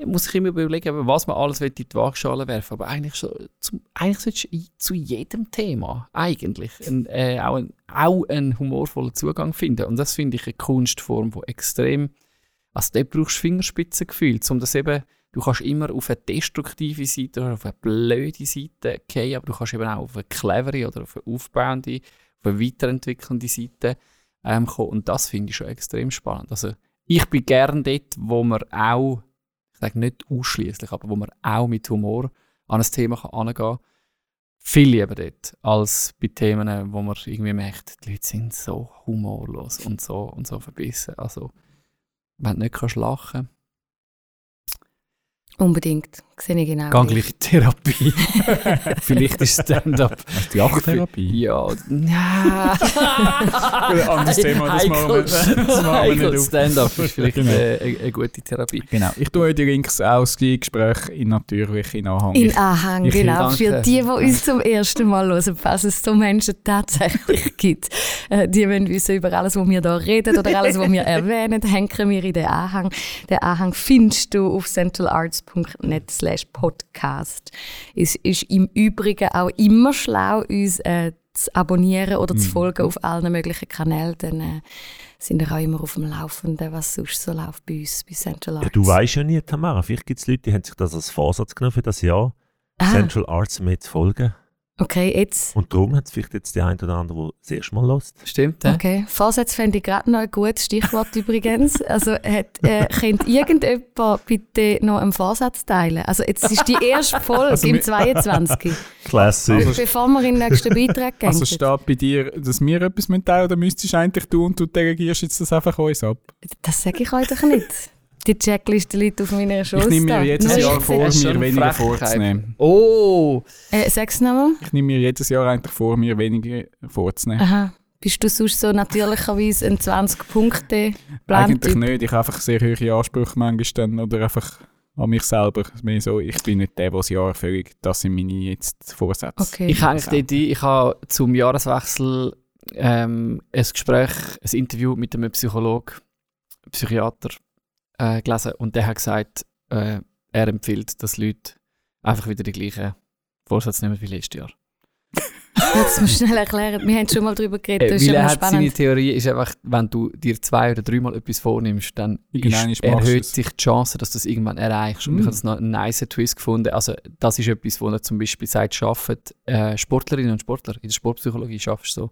muss ich immer überlegen, was man alles will in die Waagschale werfen Aber eigentlich, so, zum, eigentlich solltest du zu jedem Thema eigentlich ein, äh, auch, ein, auch einen humorvollen Zugang finden. Und das finde ich eine Kunstform, die extrem. Also, dort brauchst du Fingerspitzengefühl, um das eben. Du kannst immer auf eine destruktive Seite oder auf eine blöde Seite gehen, aber du kannst eben auch auf eine clevere oder auf eine aufbauende, auf eine weiterentwickelnde Seite ähm, kommen. Und das finde ich schon extrem spannend. Also, ich bin gern dort, wo man auch ich sage nicht ausschließlich, aber wo man auch mit Humor an ein Thema kann angehen kann. Viel lieber dort, als bei Themen, wo man irgendwie merkt, die Leute sind so humorlos und so und so verbissen. Also, wenn du nicht kannst lachen Unbedingt. Sehe ich genau. geh gleich Therapie. Vielleicht ist Stand-up. Die Achtherapie. Ja, ja. Ein anderes Thema, das machen wir, das machen wir Heikel nicht. Stand-up ist vielleicht Genau. eine, eine gute Therapie. Genau. Ich tue euch die Links aus die Gespräche in natürlich in Anhang. In Anhang, ich- genau. danke. Für die, die uns zum ersten Mal hören, falls es so Menschen tatsächlich gibt. Äh, die wollen wissen über alles, was wir hier reden oder alles, was wir erwähnen, hängen wir in den Anhang. Den Anhang findest du auf centralarts.net slash podcast. Es ist im Übrigen auch immer schlau, uns äh, zu abonnieren oder zu folgen auf allen möglichen Kanälen. Dann äh, sind wir auch immer auf dem Laufenden, was sonst so läuft bei uns, bei Central Arts. Ja, du weißt ja nie, Tamara. Vielleicht gibt es Leute, die haben sich das als Vorsatz genommen für das Jahr, Ah, Central Arts zu folgen. Okay, jetzt. Und darum hat es vielleicht jetzt die ein oder andere, der das erste Mal lässt. Stimmt, ja? Okay, Vorsätze fände ich gerade noch ein gutes Stichwort übrigens. Also hat, äh, könnte irgendjemand bitte noch einen Vorsatz teilen? Also jetzt ist die erste Folge Also im wir- 22. Classic. Also- bevor wir in den nächsten Beitrag gehen. Also steht bei dir, dass wir etwas teilen müssen, oder müsstest du eigentlich tun und du delegierst jetzt das einfach uns ab? das sage ich euch doch nicht. Die Checkliste liegt auf meiner Ich Schoß. nehme mir jedes Jahr ich vor, mir weniger vorzunehmen. Oh! Äh, sag's nochmal. Ich nehme mir jedes Jahr eigentlich vor, mir weniger vorzunehmen. Aha. Bist du sonst so natürlicherweise ein 20-Punkte-Plan? Eigentlich nicht. Ich habe einfach sehr hohe Ansprüche manchmal dann, oder einfach an mich selber. So, ich bin nicht der, der das Jahr erfüllt. Das sind meine jetzt Vorsätze. Okay. Ich hänge dort ein. Ich habe zum Jahreswechsel ähm, ein Gespräch, ein Interview mit einem Psychologen, Psychiater äh, gelesen und der hat gesagt, äh, er empfiehlt, dass Leute einfach wieder die gleichen Vorsätze nehmen wie letztes Jahr. Jetzt musst du schnell erklären. Wir haben schon mal darüber geredet. Äh, Das ist weil er hat seine. Theorie ist einfach, wenn du dir zwei oder dreimal etwas vornimmst, dann ist, erhöht sich die Chance, dass du es irgendwann erreichst. Und Mm. ich habe das noch einen nice Twist gefunden. Also das ist etwas, wo er zum Beispiel sagt, schafft äh, Sportlerinnen und Sportler in der Sportpsychologie schaffst du so,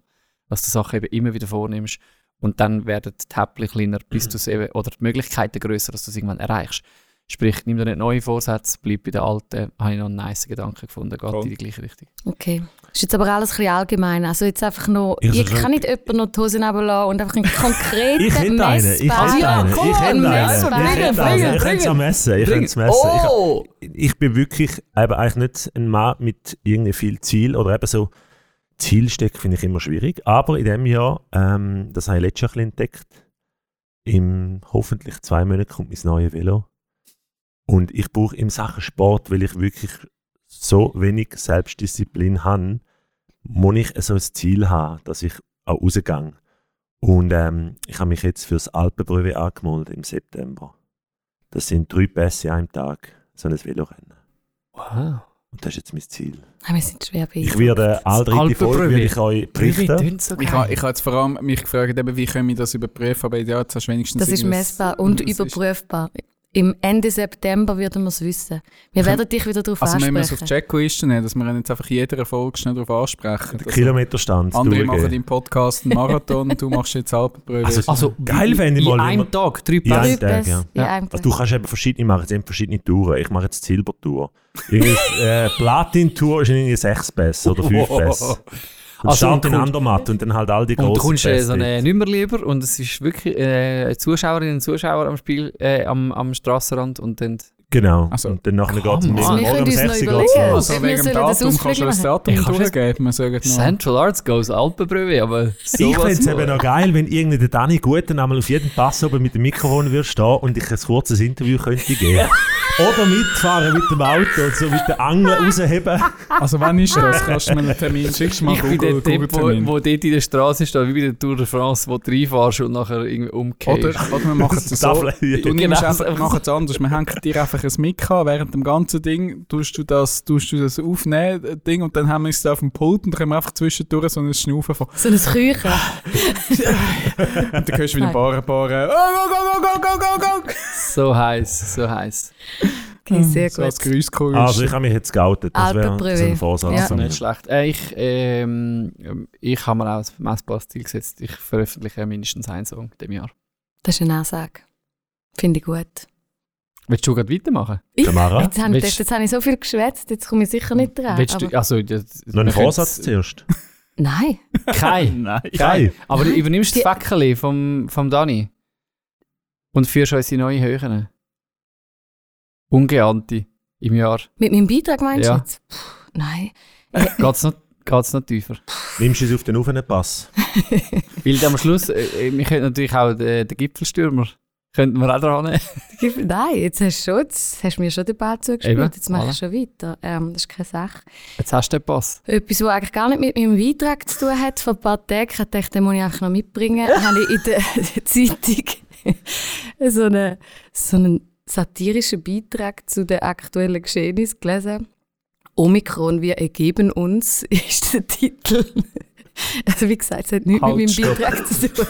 dass du Sachen eben immer wieder vornimmst und dann werden die Häppchen kleiner, bis du eben, oder die Möglichkeiten größer, dass du es irgendwann erreichst. Sprich, nimm dir nicht neue Vorsätze, bleib bei den alten. Habe ich noch einen nice Gedanken gefunden, geht Voll. in die gleiche Richtung. Okay. Das ist jetzt aber alles ein bisschen allgemein. Also jetzt einfach noch, Ich ich, sag- kann nicht jemanden noch die Hosen runterlassen und einfach einen konkreten Ich hätte einen, ich hätte einen, ich hätte einen, messbaren- ich hätte einen, ich könnte es ja messen, ich könnte es messen. Ich, Oh! ich bin wirklich eben eigentlich nicht ein Mann mit irgendwie viel Ziel oder eben so Zielsteck finde ich immer schwierig. Aber in dem Jahr, ähm, das habe ich letztes Jahr ein bisschen entdeckt, in hoffentlich zwei Monaten kommt mein neues Velo. Und ich brauche in Sachen Sport, weil ich wirklich so wenig Selbstdisziplin habe, muss ich so ein Ziel haben, dass ich auch rausgehe. Und ähm, ich habe mich jetzt fürs Alpenbrüwe angemeldet im September. Das sind drei Pässe einem Tag, so ein Velorennen. Wow. Und das ist jetzt mein Ziel. Ah, wir sind schwer bei Ich werde alle dritte Alpenbrüwe. Folge werde ich euch berichten. so Ich habe ich ha jetzt vor allem mich gefragt, eben, wie können wir das überprüfen, aber ja, jetzt hast du wenigstens Das ist messbar und überprüfbar. Im Ende September werden wir es wissen. Wir werden dich wieder darauf Also wenn wir es auf die ansprechen. Checkliste nehmen, dass wir jetzt einfach jeder Folge schnell darauf ansprechen. Dass- Kilometerstand Andere machen durchgehen. im Podcast einen Marathon, du machst jetzt Alpenbrühe. Also, Also, Geil fände ich in mal, wenn einem Tag, drei Pässe. Tag, Pässe ja. in Ja. einem Also Tag. du kannst eben verschiedene, ich mache jetzt eben verschiedene Touren. Ich mache jetzt die Silbertour. Irgendwie, äh, Platin-Tour ist irgendwie sechs Pässe oder fünf Pässe. Und Also, Start in und- Andermatt und dann halt all die Und du kommst äh, so eine Nummer lieber und es ist wirklich äh, Zuschauerinnen und Zuschauer am Spiel, äh, am, am Strassenrand und dann Genau. Also, und dann nachher geht es. Wir Morgen um uns 6 noch Uhr geht's überlegen. los. Wir Also wegen dem Datum kannst du das. Datum durchgeben. Central Arts goes Alpenbrühe, aber so Ich fände es eben noch geil, wenn irgendwie der Dani Guten einmal auf jedem Pass oben mit dem Mikrofon würde stehen und ich ein kurzes Interview könnte geben. Oder mitfahren mit dem Auto und so mit der Angel rausheben. Also wann ist das? Kannst du mir einen Termin mal Ich bin Google, der Typ, wo, wo dort in der Straße steht, wie bei der Tour de France, wo du reinfährst und nachher irgendwie umgehst. Oder, oder wir machen es so. Du Genau nimmst so. einfach, wir machen es anders. Wir hängen dir einfach ein Mic an, während dem ganzen Ding tust du das, tust du das aufnehmen, äh, Ding, und dann haben wir es auf dem Pult und dann können wir einfach zwischendurch so ein Schnaufen von. So ein Küchen. Und dann hörst du wieder ein paar, ein paar, äh, oh, go, go, go, go, go, go, go. So heiß, so heiß. Okay, sehr So als gut. Grüßchorus. Also ich habe mich jetzt geoutet. Das wäre so ein Vorsatz. Ja. mir. Nicht schlecht. Äh, ich ähm, ich habe mir auch ein messbares Ziel gesetzt. Ich veröffentliche mindestens einen Song in diesem Jahr. Das ist eine Ansage. Finde ich gut. Willst du gerade weitermachen? Ich, Tamara? jetzt, habe ich, Willst- jetzt habe ich so viel geschwätzt, jetzt komme ich sicher nicht dran. Willst aber, du, also, das, Noch ein wir Vorsatz zuerst. Nein. Kein. Nein. Geil. Aber du übernimmst Die- das Fäckeli vom, vom Dani und führst uns in neue Höhen. Ungeahnte im Jahr. Mit meinem Beitrag meinst Ja. du jetzt? Puh, nein. Geht's noch, geht's noch tiefer? Nimmst du es auf den offenen Pass? Weil am Schluss, äh, äh, wir könnten natürlich auch den, den Gipfelstürmer, könnten wir auch dran nehmen. Nein, jetzt hast du, schon, jetzt hast du mir schon den Ball zugespielt, Eben, jetzt mache voilà. ich schon weiter. Ähm, das ist keine Sache. Jetzt hast du den Pass. Etwas, was eigentlich gar nicht mit meinem Beitrag zu tun hat, vor ein paar Tagen, ich dachte, den muss ich einfach noch mitbringen, habe ich in der, Zeitung so einen, so einen satirischen Beitrag zu den aktuellen Geschehnissen gelesen. Omikron, wir ergeben uns, ist der Titel. Also wie gesagt, es hat nichts Halt, mit meinem stopp. Beitrag zu tun.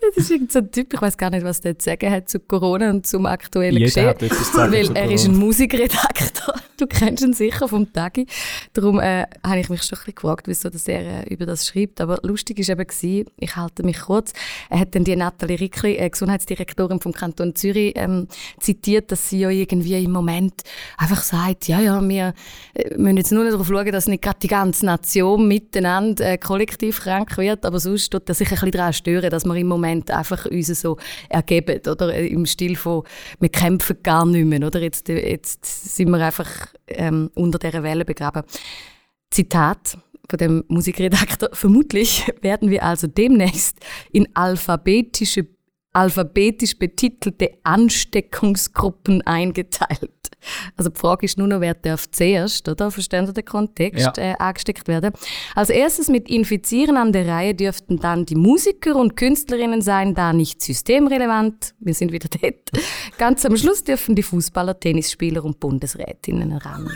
das ist irgend so ein Typ, ich weiß gar nicht, was der zu sagen hat zu Corona und zum aktuellen Jeder Geschehen. hat etwas zu sagen Weil zu er ist ein Musikredakteur. Du kennst ihn sicher vom Tagi. Darum äh, habe ich mich schon ein bisschen gefragt, wieso dass er äh, über das schreibt. Aber lustig war eben, gewesen, ich halte mich kurz, er hat dann die Nathalie Rickli, äh, Gesundheitsdirektorin vom Kanton Zürich, ähm, zitiert, dass sie ja irgendwie im Moment einfach sagt, ja, ja, wir äh, müssen jetzt nur noch darauf schauen, dass nicht gerade die ganze Nation miteinander äh, kollektiv krank wird, aber sonst tut er sich ein bisschen daran stören, dass wir im Moment einfach uns so ergeben, oder? Äh, Im Stil von, wir kämpfen gar nicht mehr, oder? Jetzt, äh, jetzt sind wir einfach ähm, unter dieser Welle begraben. Zitat von dem Musikredakteur. Vermutlich werden wir also demnächst in alphabetische, alphabetisch betitelte Ansteckungsgruppen eingeteilt. Also die Frage ist nur noch, wer darf zuerst, oder? Verstehen Sie den Kontext? Ja. Äh, angesteckt werden. Als erstes mit Infizieren an der Reihe dürften dann die Musiker und Künstlerinnen sein, da nicht systemrelevant. Wir sind wieder dort. Ganz am Schluss dürfen die Fußballer, Tennisspieler und Bundesrätinnen ran.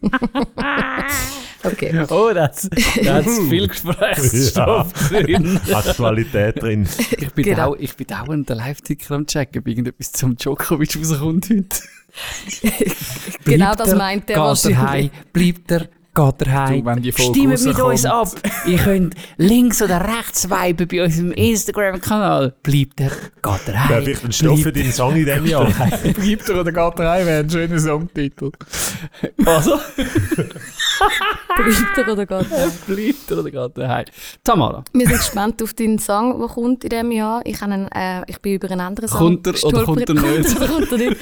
okay. Oh, das, da hat viel Gesprächsstoff drin. Aktualität drin. Ich bin, Genau. ich bin dauernd der Live-Ticker am checken, ob irgendetwas zum Djokovic rauskommt heute. Genau das er, meint er geht er wahrscheinlich. heim, bleibt er, geht er heim. Du, wenn die Folge Stimmt mit uns ab. Ihr könnt links oder rechts swipen bei unserem Instagram-Kanal. Bleibt er, geht er heim. Wäre vielleicht ein Stoff für deinen Song in diesem Jahr. Bleibt er oder geht er rein, wäre ein schöner Songtitel. Also, Bleibt er oder geht er? bleibt er oder geht er heim. Tamara, Wir sind gespannt auf deinen Song, der kommt in diesem Jahr. Ich, einen, äh, ich bin über einen anderen Song Kommt er oder kommt er nicht? Kommt er oder kommt er nicht?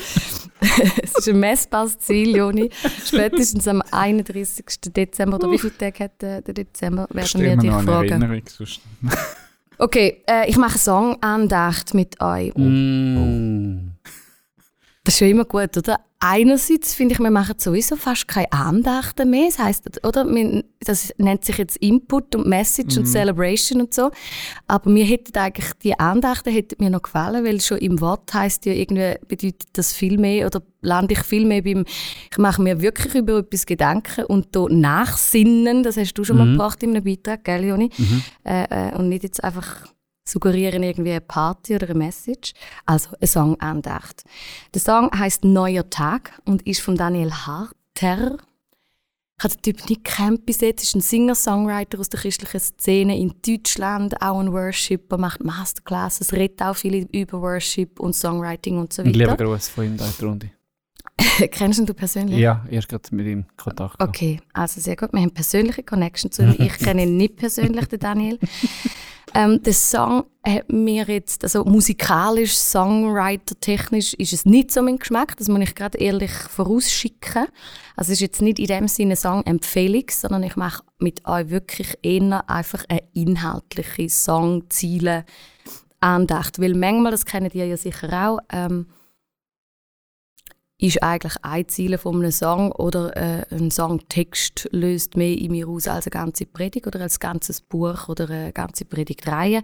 es ist ein messbares Ziel, Joni. Spätestens am 31. Dezember, oder wie viele Tage hat der, Dezember, werden wir Stimmt dich noch eine fragen. Erinnerung. Sonst. Okay, äh, ich mache einen Song Andacht mit euch. Mm. Das ist schon immer gut, oder? Einerseits finde ich, wir machen sowieso fast keine Andachten mehr. Das heisst, oder? Das nennt sich jetzt Input und Message und Celebration und so. Aber mir hätten eigentlich die Andachten hätten mir noch gefallen, weil schon im Wort heißt ja irgendwie bedeutet das viel mehr oder lande ich viel mehr beim, ich mache mir wirklich über etwas Gedanken und da nachsinnen, das hast du schon mal gebracht in einem Beitrag, gell, Joni? Äh, äh, und nicht jetzt einfach suggerieren irgendwie eine Party oder eine Message. Also eine Songandacht. Der Song heißt Neuer Tag und ist von Daniel Harter. Ich habe den Typ nicht gekannt bis jetzt. ist ein Singer-Songwriter aus der christlichen Szene in Deutschland, auch ein Worshipper, macht Masterclasses, redet auch viel über Worship und Songwriting und so Ein lieber weiter. Gruß von ihm da in die Runde. Kennst du ihn persönlich? Ja, erst gerade mit ihm Kontakt. Okay, also sehr gut. Wir haben persönliche Connection zu ihm. Ich kenne ihn nicht persönlich, den Daniel. Ähm, der Song hat mir jetzt, also musikalisch, Songwriter-technisch ist es nicht so mein Geschmack, das muss ich gerade ehrlich vorausschicken. Also es ist jetzt nicht in dem Sinne Song-Empfehlung, sondern ich mache mit euch wirklich eher einfach eine inhaltliche Songziele Andacht. Weil manchmal, das kennt ihr ja sicher auch, ähm, ist eigentlich ein Ziel von einem Song oder äh, ein Songtext löst mehr in mir aus als eine ganze Predigt oder als ganzes Buch oder eine ganze Predigtreihe.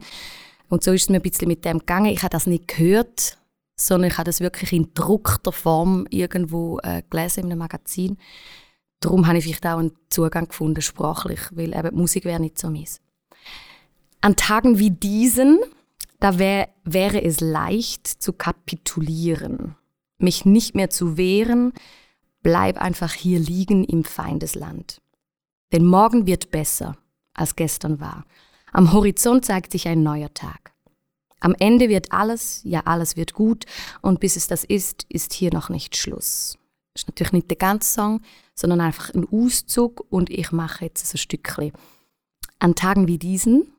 Und so ist es mir ein bisschen mit dem gegangen. Ich habe das nicht gehört, sondern ich habe das wirklich in druckter Form irgendwo äh, gelesen in einem Magazin. Darum habe ich vielleicht auch einen Zugang gefunden, sprachlich, weil eben die Musik wäre nicht so mies. An Tagen wie diesen, da wär, wäre es leicht zu kapitulieren mich nicht mehr zu wehren, bleib einfach hier liegen im Feindesland. Denn morgen wird besser, als gestern war. Am Horizont zeigt sich ein neuer Tag. Am Ende wird alles, ja alles wird gut und bis es das ist, ist hier noch nicht Schluss. Das ist natürlich nicht der ganze Song, sondern einfach ein Auszug und ich mache jetzt ein Stückchen. An Tagen wie diesen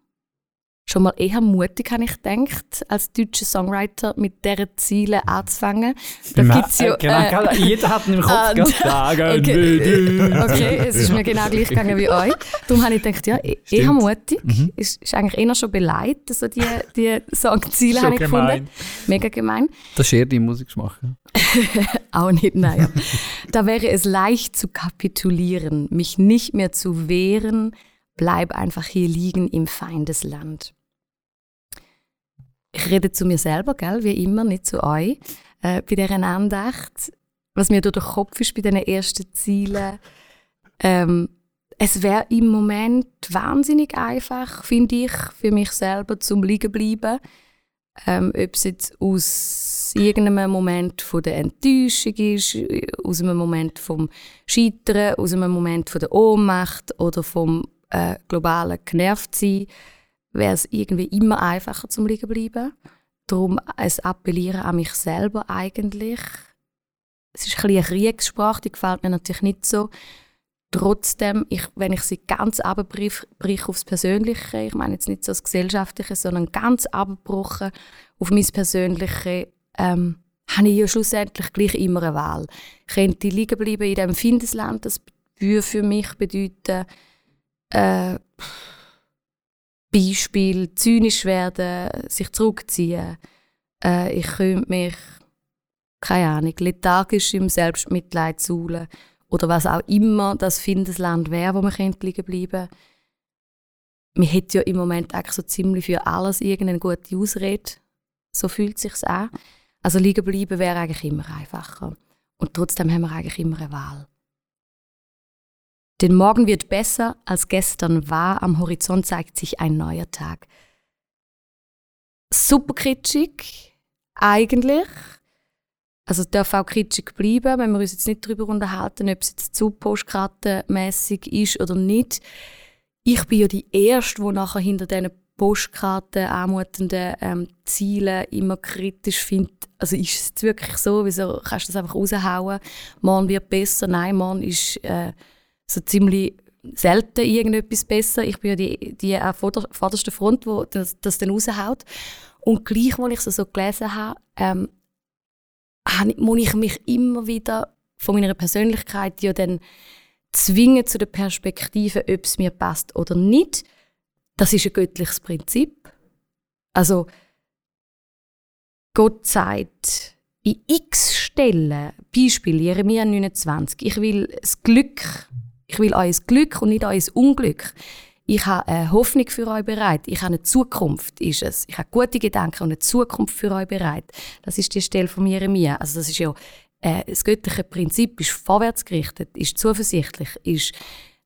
schon mal eher mutig, habe ich gedacht, als deutscher Songwriter mit diesen Zielen anzufangen. Da gibt's ja, genau, äh, jeder hat im Kopf äh, Tage okay. okay, es ist mir genau gleich gegangen wie euch. Darum habe ich gedacht, ja, e- eher Stimmt. mutig. Mhm. Ist, ist eigentlich eher schon beleidigt, also die, die Songziele habe ich gemein. gefunden. Mega gemein. Das ist eher dein Musikgeschmack. ja. Auch nicht, naja. da wäre es leicht zu kapitulieren, mich nicht mehr zu wehren, bleib einfach hier liegen im Feindesland. Ich rede zu mir selber, gell, wie immer, nicht zu euch. Äh, bei dieser Andacht, was mir durch den Kopf ist bei diesen ersten Zielen, ähm, es wäre im Moment wahnsinnig einfach, finde ich, für mich selber zum liegen bleiben. Ähm, ob es jetzt aus irgendeinem Moment von der Enttäuschung ist, aus einem Moment vom Scheitern, aus einem Moment von der Ohnmacht oder vom äh, globalen Genervtsein, wäre es irgendwie immer einfacher zum liegen bleiben. Darum es Appellieren an mich selber eigentlich. Es ist ein bisschen eine Kriegssprache, die gefällt mir natürlich nicht so. Trotzdem, ich, wenn ich sie ganz abbrich aufs Persönliche, ich meine jetzt nicht so das Gesellschaftliche, sondern ganz abgebrochen auf mein Persönliche, ähm, habe ich ja schlussendlich gleich immer eine Wahl. Ich könnte liegen bleiben in diesem Findesland, das würde für mich bedeuten, äh, Beispiel zynisch werden, sich zurückziehen. Äh, ich könnte mich, keine Ahnung, lethargisch im Selbstmitleid suhlen oder was auch immer das Findesland wäre, wo man könnte liegen bleiben. Man hat ja im Moment eigentlich so ziemlich für alles irgendeine gute Ausrede. So fühlt sich's an. Also liegen bleiben wäre eigentlich immer einfacher. Und trotzdem haben wir eigentlich immer eine Wahl. Denn morgen wird besser, als gestern war. Am Horizont zeigt sich ein neuer Tag. Super kitschig, eigentlich. Also darf auch kitschig bleiben, wenn wir uns jetzt nicht darüber unterhalten, ob es jetzt zu postkartenmässig ist oder nicht. Ich bin ja die Erste, die nachher hinter diesen Postkarten anmutenden ähm, Zielen immer kritisch findet. Also ist es wirklich so? Wieso kannst du das einfach raushauen? Morgen wird besser. Nein, morgen ist äh, so ziemlich selten irgendetwas besser. Ich bin ja die, die an vorder- vordersten Front, die das, das dann raushaut. Und gleich, als ich es so gelesen habe, ähm, muss ich mich immer wieder von meiner Persönlichkeit ja dann zwingen zu der Perspektive, ob es mir passt oder nicht. Das ist ein göttliches Prinzip. Also Gott sagt in x Stellen, Beispiel Jeremia 29, ich will das Glück, ich will euer Glück und nicht euer Unglück. Ich habe eine Hoffnung für euch bereit. Ich habe eine Zukunft, ist es. Ich habe gute Gedanken und eine Zukunft für euch bereit. Das ist die Stelle von Jeremia. Also das ist ja äh, das göttliche Prinzip ist vorwärts gerichtet, ist zuversichtlich, ist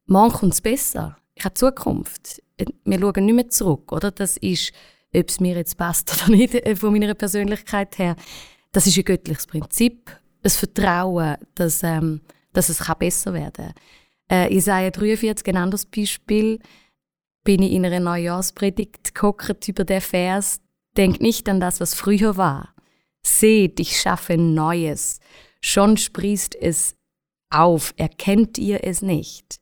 morgen kommt es besser. Ich habe Zukunft. Wir schauen nicht mehr zurück, oder? Das ist, ob es mir jetzt passt oder nicht, äh, von meiner Persönlichkeit her. Das ist ein göttliches Prinzip. Ein Vertrauen, dass, ähm, dass es besser werden kann. Äh, Isaiah 43, ein anderes Beispiel, bin ich in einer Neujahrspredigt gehockt über den Vers, denkt nicht an das, was früher war. Seht, ich schaffe Neues. Schon sprießt es auf. Erkennt ihr es nicht?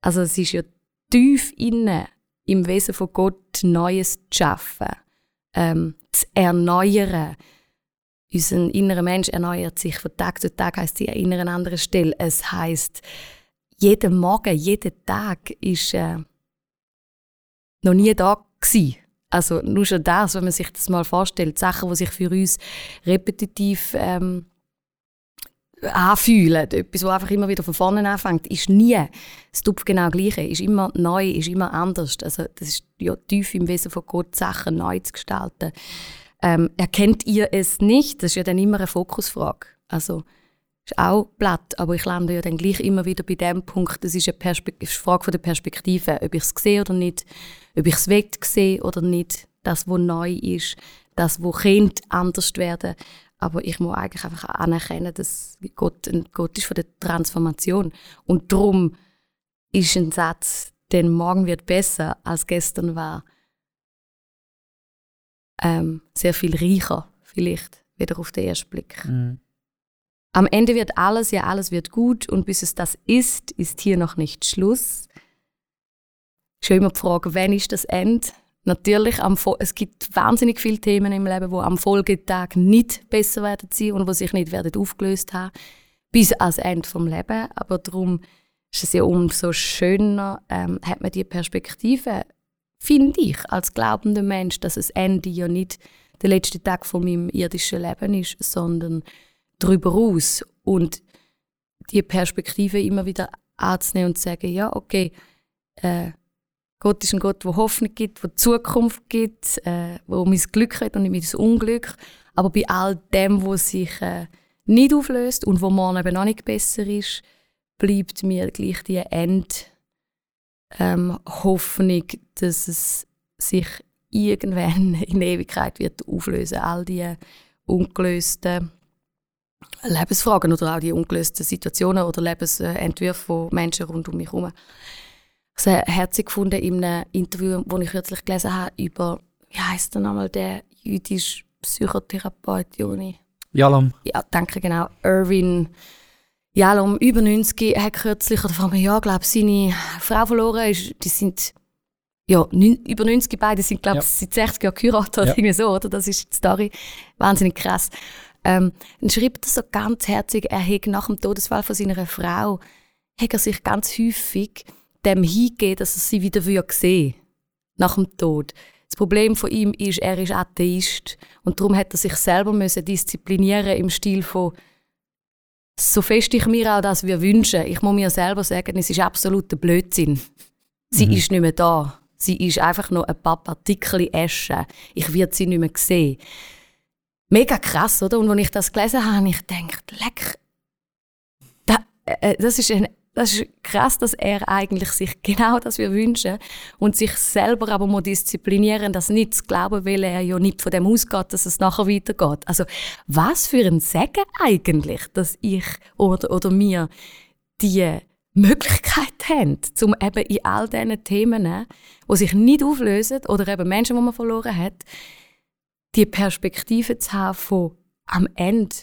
Also es ist ja tief inne im Wesen von Gott Neues zu schaffen, ähm, zu erneuern. Unser innerer Mensch erneuert sich von Tag zu Tag, heißt sie an einer anderen Stelle. Es heißt, jeden Morgen, jeden Tag ist äh, noch nie da gewesen. Also nur schon das, wenn man sich das mal vorstellt, Sachen, die sich für uns repetitiv ähm, anfühlen, etwas, was einfach immer wieder von vorne anfängt, ist nie das Tupf genau gleiche, ist immer neu, ist immer anders. Also das ist ja tief im Wesen von Gott, Sachen neu zu gestalten. Ähm, erkennt ihr es nicht? Das ist ja dann immer eine Fokusfrage. Also ist auch platt, aber ich lande ja dann gleich immer wieder bei dem Punkt, das ist eine, Perspekt eine Frage von der Perspektive, ob ich es sehe oder nicht, ob ich es sehe oder nicht, das, was neu ist, das, was könnte anders werden. Aber ich muss eigentlich einfach anerkennen, dass Gott ein Gott ist von der Transformation. Und darum ist ein Satz, denn morgen wird besser als gestern war, ähm, sehr viel reicher, vielleicht, wieder auf den ersten Blick. Mhm. Am Ende wird alles, ja, alles wird gut und bis es das ist, ist hier noch nicht Schluss. Schon immer die Frage, wann ist das Ende? Natürlich, es gibt wahnsinnig viele Themen im Leben, die am Folgetag nicht besser werden sein und die sich nicht werden aufgelöst haben, bis ans Ende vom Leben. Aber darum ist es ja umso schöner, ähm, hat man die Perspektive, finde ich, als glaubender Mensch, dass das Ende ja nicht der letzte Tag von meinem irdischen Leben ist, sondern darüber aus und die Perspektive immer wieder anzunehmen und zu sagen, ja, okay, äh, Gott ist ein Gott, der Hoffnung gibt, der Zukunft gibt, äh, mein Glück hat und nicht mein Unglück. Aber bei all dem, was sich äh, nicht auflöst und wo morgen eben noch nicht besser ist, bleibt mir gleich die End ähm, dass es sich irgendwann in Ewigkeit wird auflösen. All die ungelösten Lebensfragen oder auch die ungelösten Situationen oder Lebensentwürfe von Menschen rund um mich herum. Ich habe es herzlich gefunden in einem Interview, das ich kürzlich gelesen habe, über, wie heißt der nochmal, der jüdische Psychotherapeut, Joni? Jalam. Ja, danke, genau. Irwin Jalom, über 90, hat kürzlich, oder vor einem Jahr, glaube ich, seine Frau verloren. Ist, die sind, ja, neun, über 90 beide sind, glaube ich, Ja. seit 60 Jahren geheiratet oder Ja. irgendwie so, oder? Das ist die Story. Wahnsinnig krass. Ähm, dann schreibt er so ganz herzig, er hätte nach dem Todesfall von seiner Frau, hat er sich ganz häufig dem hingegeben, dass er sie wieder würde sehen nach dem Tod. Das Problem von ihm ist, er ist Atheist und darum hat er sich selber müssen disziplinieren im Stil von so fest ich mir auch das wir wünschen. Ich muss mir selber sagen, es ist absoluter Blödsinn. Sie ist nicht mehr da. Sie ist einfach noch ein paar Partikel Asche. Ich werde sie nicht mehr sehen. Mega krass, oder? Und als ich das gelesen habe, habe ich gedacht, leck, da, äh, das, ist ein, das ist krass, dass er eigentlich sich genau das wir wünschen und sich selber aber muss disziplinieren, das nicht zu glauben, weil er ja nicht von dem ausgeht, dass es nachher weitergeht. Also was für ein Segen eigentlich, dass ich oder, oder mir die Möglichkeit haben, um eben in all diesen Themen, die sich nicht auflösen oder eben Menschen, die man verloren hat, die Perspektive zu haben von am Ende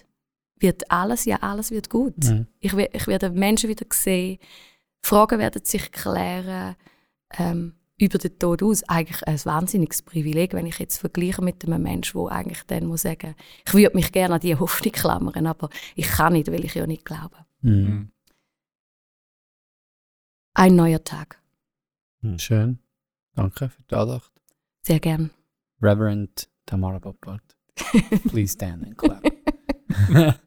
wird alles, ja alles wird gut. Mhm. Ich, ich werde Menschen wieder sehen, Fragen werden sich klären, ähm, über den Tod aus. Eigentlich ein wahnsinniges Privileg, wenn ich jetzt vergleiche mit einem Menschen, der eigentlich dann muss sagen, ich würde mich gerne an die Hoffnung klammern, aber ich kann nicht, weil ich ja nicht glaube. Mhm. Ein neuer Tag. Schön. Danke für die Andacht. Sehr gern. Reverend Tamara Boppard. Please stand and clap.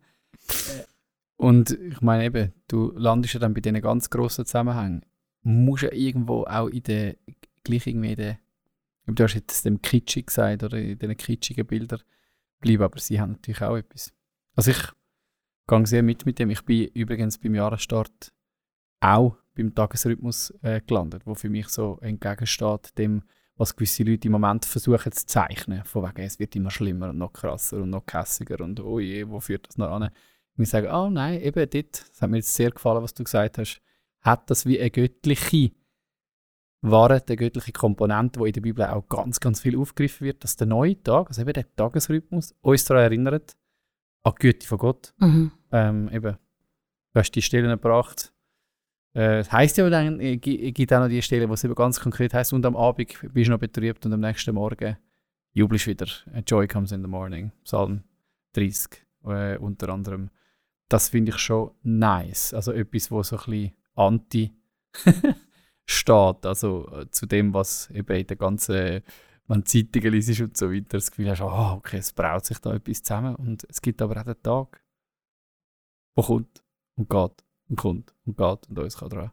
Und ich meine eben, du landest ja dann bei diesen ganz grossen Zusammenhängen. Musst ja irgendwo auch in der, gleich irgendwie in der, du hast jetzt dem kitschig gesagt oder in diesen kitschigen Bildern bleiben, aber sie haben natürlich auch etwas. Also ich gehe sehr mit mit dem. Ich bin übrigens beim Jahresstart auch beim Tagesrhythmus äh, gelandet, wo für mich so entgegensteht dem, was gewisse Leute im Moment versuchen zu zeichnen. Von wegen, es wird immer schlimmer und noch krasser und noch kässiger und oh je, wo führt das noch an? Und ich sage, oh nein, eben dort, das hat mir jetzt sehr gefallen, was du gesagt hast, hat das wie eine göttliche Wahrheit, eine göttliche Komponente, wo in der Bibel auch ganz, ganz viel aufgegriffen wird, dass der neue Tag, also eben der Tagesrhythmus, uns daran erinnert, an die Güte von Gott. Mhm. Ähm, eben, du hast die Stellen gebracht, Äh, heisst ja dann, gi- es gibt auch noch die Stelle, wo es eben ganz konkret heisst, und am Abend bist du noch betrübt und am nächsten Morgen jubelst wieder. Joy comes in the morning. Psalm 30 äh, unter anderem. Das finde ich schon nice. Also etwas, wo so ein bisschen anti steht. Also äh, zu dem, was eben in der ganzen, wenn Zeitungen liest und so weiter, das Gefühl hast, ah, okay, es braut sich da etwas zusammen. Und es gibt aber auch den Tag, wo kommt und geht und kommt und geht und uns kann daran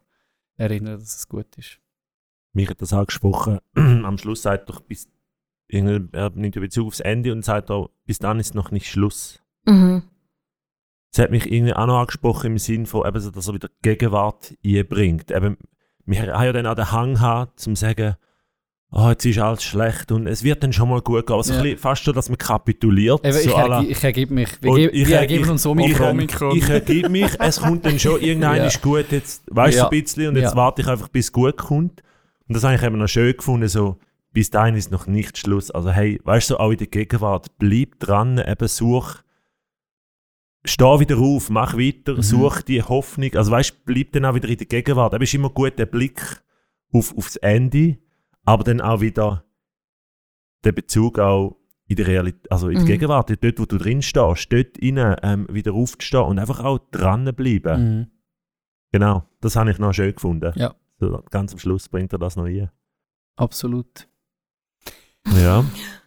erinnern, dass es gut ist. Mich hat das angesprochen. Am Schluss sagt doch, bis, irgendwie- er nimmt ja Bezug aufs Ende und sagt auch, bis dann ist noch nicht Schluss. Mhm. Das hat mich irgendwie auch noch angesprochen im Sinn von, eben so, dass er wieder Gegenwart einbringt. Eben, wir haben ja dann auch den Hang gehabt, zum zu sagen, oh, jetzt ist alles schlecht und es wird dann schon mal gut gehen. Also Ja. fast schon, dass man kapituliert. Eben, so ich, ergi ich ergebe mich. Wir, Und ge ich- wir ergeben ich- uns so mit. Omikron. ich ergebe mich, es kommt dann schon, irgendein Ja. ist gut, jetzt weißt du Ja. so ein bisschen und jetzt Ja. warte ich einfach, bis es gut kommt. Und das habe ich eben noch schön gefunden, so, bis dahin ist noch nicht Schluss. Also hey, weißt du, so auch in der Gegenwart, bleib dran, eben such, steh wieder auf, mach weiter, Mhm. such die Hoffnung, also weißt du, bleib dann auch wieder in der Gegenwart. Eben ist immer gut der Blick auf, aufs Ende, aber dann auch wieder der Bezug auch in der Realität, also in der Mhm. Gegenwart, dort, wo du drin stehst, dort rein, ähm, wieder aufzustehen und einfach auch dranbleiben. Mhm. Genau, das habe ich noch schön gefunden. Ja. So, ganz am Schluss bringt er das noch ein. Absolut. Ja.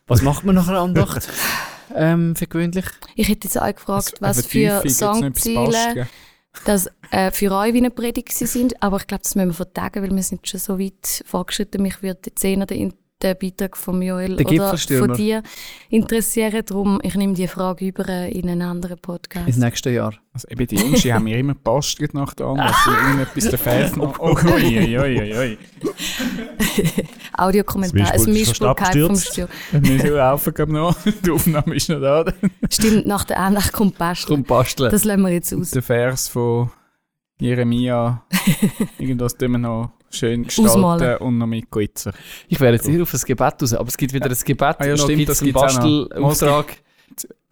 Was macht man nach einer Andacht? ähm, für gewöhnlich? Ich hätte jetzt auch gefragt, was Eben für Songziele Basteln? das äh, für euch wie eine Predigt sind. Aber ich glaube, das müssen wir vertagen, weil wir sind schon so weit fortgeschritten. Mich würde jetzt eher der, In- der Beitrag von Joel Der oder von dir interessieren. Darum, ich nehme die Frage über äh, in einen anderen Podcast. Ins nächste Jahr. Also eben die Jungs, die haben mir immer gebastelt nach der anderen. Also irgendetwas der Fans noch. Oh, ui, ui, ui, ui. Audiokommentar, ein Mischpult vom. Stuhl. Wir müssen laufen, glaube noch. Die Aufnahme ist noch da. Stimmt, nach der Andacht kommt Basteln. Komm, basteln. Das lassen wir jetzt aus. Der Vers von Jeremia. Irgendwas tun wir noch schön gestalten Ausmalen. und noch mit Glitzer. Ich wäre jetzt hier auf ein Gebet raus, aber es gibt wieder ein Gebet, Ah ja, noch einen auch noch. Bastelauftrag.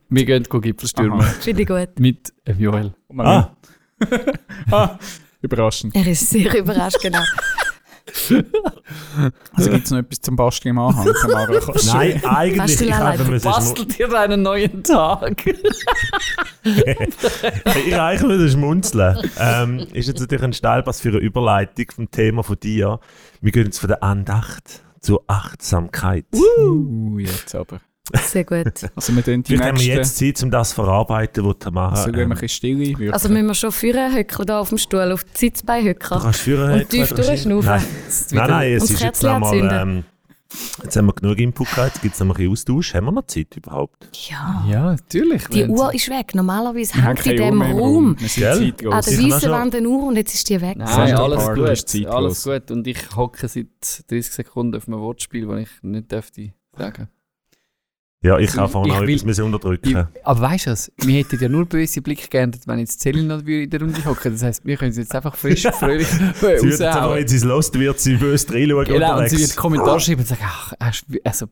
Wir gehen go Gipfelstürmen Aha. Finde ich gut. mit äh, Joel. Ah, ah, überraschend. Er ist sehr überrascht, genau. Also gibt es noch etwas zum Basteln im Anhang? Nein, eigentlich. Ich habe müssen, Bastelt ihr einen neuen Tag? ich eigentlich müssen schmunzeln. ähm, ist jetzt natürlich ein Steilpass für eine Überleitung vom Thema von dir. Wir gehen jetzt von der Andacht zur Achtsamkeit. Uh, jetzt aber. Sehr gut. Also wir die Vielleicht haben wir jetzt Zeit, um das zu verarbeiten, was Tamara... Also gehen wir ein ähm, bisschen stille. wirken. Also müssen wir schon führen, hückeln da auf dem Stuhl, auf die Sitzbein du hückeln. kannst führen. Und tief durchschnaufen. Nein, nein, nein, es ist jetzt anzünden. Ähm, jetzt haben wir genug Input gehabt, jetzt gibt es noch ein bisschen Austausch. Haben wir noch Zeit überhaupt? Ja. Ja, natürlich. Die Uhr ist weg. Normalerweise Wir hängt in im Raum Wir zeitlos. an der weißen Wand eine Uhr und jetzt ist die weg. Nein, alles gut. zeitlos. Alles gut. Und ich hocke seit 30 Sekunden auf einem Wortspiel, das ich nicht dürfte sagen. Ja, ich kann vorhin auch will- etwas müssen unterdrücken. Ich, aber weißt du was? Wir hätten ja nur böse Blick geerntet, wenn jetzt Celine noch in der Runde hocken. Das heisst, wir können sie jetzt einfach frisch, fröhlich Sie wird jetzt raushauen. wenn sie es lost, wird sie böse reinschauen Genau, und sie wird. Kommentare schreiben und sagen, ach, also,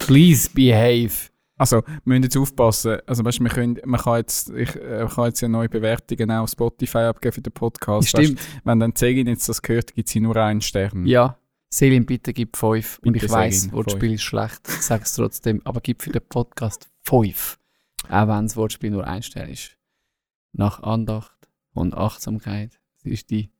please behave. Also, wir müssen jetzt aufpassen. Also, weißt, du, wir können, man, kann jetzt, ich, äh, man kann jetzt ja neue Bewertungen auch auf Spotify abgeben für den Podcast. Stimmt. Weißt, wenn dann Zegin jetzt das gehört, gibt sie nur einen Stern. Ja. Celine, bitte gib 5. Und ich weiss, Celine, Wortspiel ist schlecht. Ich sage es trotzdem. Aber gib für den Podcast 5. Auch wenn das Wortspiel nur ein Stern ist. Nach Andacht und Achtsamkeit. Das ist die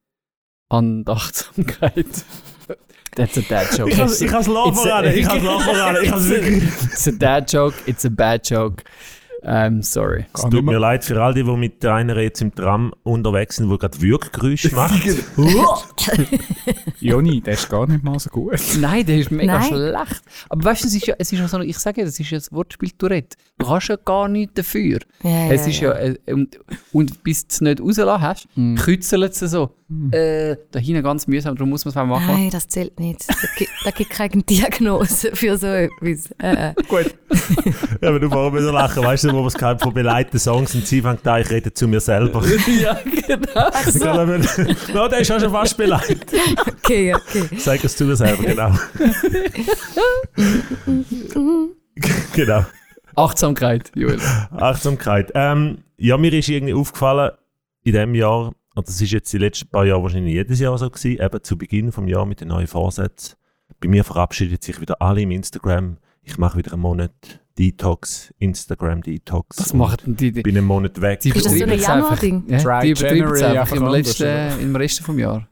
Andachtsamkeit. That's a dad joke. Ich kann es lachen ich kann es lachen ich kann es wirklich... It's a dad joke, it's a bad joke. I'm sorry. Es tut mir leid für all die, die mit einer jetzt im Tram unterwegs sind, die gerade Wirkgeräusche macht. Joni, der ist gar nicht mal so gut. Nein, der ist mega Nein. schlecht. Aber weißt du, es ist ja, es ist ja so, ich sage ja, das ist ja das Wortspiel Tourette. Du kannst ja gar nichts dafür. Ja, es ist ja, äh, und, und bis du es nicht rausgelassen hast, Mm. kützelt es so. Äh, da hinten ganz mühsam, darum muss man es mal machen. Nein, das zählt nicht. Da gibt, da gibt keine Diagnose für so etwas. Äh, äh. Gut. ja, aber du vorher müssen lachen, weißt du, wo wir es gehabt von beleiteten Songs und sie fängt an, ich rede zu mir selber. ja, genau. no, der ist auch schon fast beleidigt. Okay, okay. Sag es zu mir selber, genau. genau. Achtsamkeit, Joel. Achtsamkeit. Ähm, ja, mir ist irgendwie aufgefallen, in diesem Jahr, und das ist jetzt die letzten paar Jahre wahrscheinlich jedes Jahr so gewesen, eben zu Beginn vom Jahr mit den neuen Vorsätzen. Bei mir verabschiedet sich wieder alle im Instagram. Ich mache wieder einen Monat Detox, Instagram Detox. Was macht denn die? bin einen Monat weg. die Ist das so ein übertreiben es einfach. Januar-Ding? Ja, die übertreiben es einfach im, letzten, anders, im Rest vom Jahr.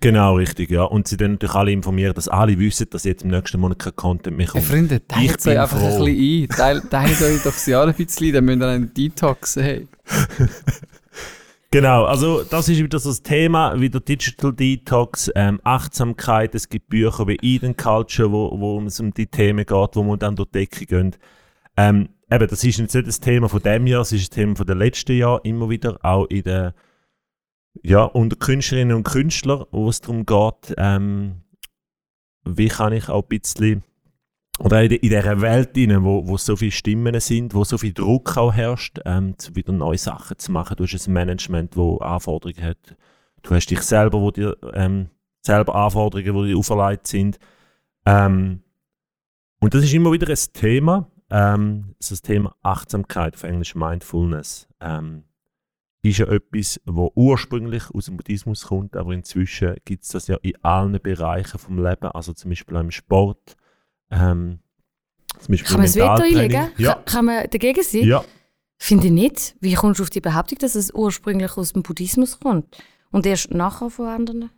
Genau, richtig, ja. Und sie dann natürlich alle informieren, dass alle wissen, dass jetzt im nächsten Monat kein Content mehr kommt. Freunde, Ich teilt euch einfach froh. ein bisschen ein. Teil- Teilt euch doch das Jahr ein bisschen, dann müsst ihr einen Detox haben. Genau, also das ist wieder so das Thema, wieder Digital Detox, ähm, Achtsamkeit. Es gibt Bücher wie Eden Culture, wo, wo es um die Themen geht, wo man dann durch die Decke gehen. Ähm, eben, das ist jetzt nicht das Thema von dem Jahr, es ist das Thema von den letzten Jahren immer wieder, auch in der, ja, unter Künstlerinnen und Künstlern, wo es darum geht, ähm, wie kann ich auch ein bisschen oder in, in dieser Welt, rein, wo, wo so viele Stimmen sind, wo so viel Druck auch herrscht, ähm, wieder neue Sachen zu machen. Du hast ein Management, wo Anforderungen hat. Du hast dich selber, wo dir ähm, selber Anforderungen, die dir auferlegt sind. Ähm, und das ist immer wieder ein Thema. Ähm, das das Thema Achtsamkeit, auf Englisch Mindfulness. Ähm, ist ja etwas, wo ursprünglich aus dem Buddhismus kommt, aber inzwischen gibt es das ja in allen Bereichen vom Leben, also zum Beispiel auch im Sport. Ähm, zum Beispiel Kann man das Veto einlegen? Ja, Kann, kann man dagegen sein? ja. Finde ich nicht. Wie kommst du auf die Behauptung, dass es ursprünglich aus dem Buddhismus kommt? Und erst nachher von anderen?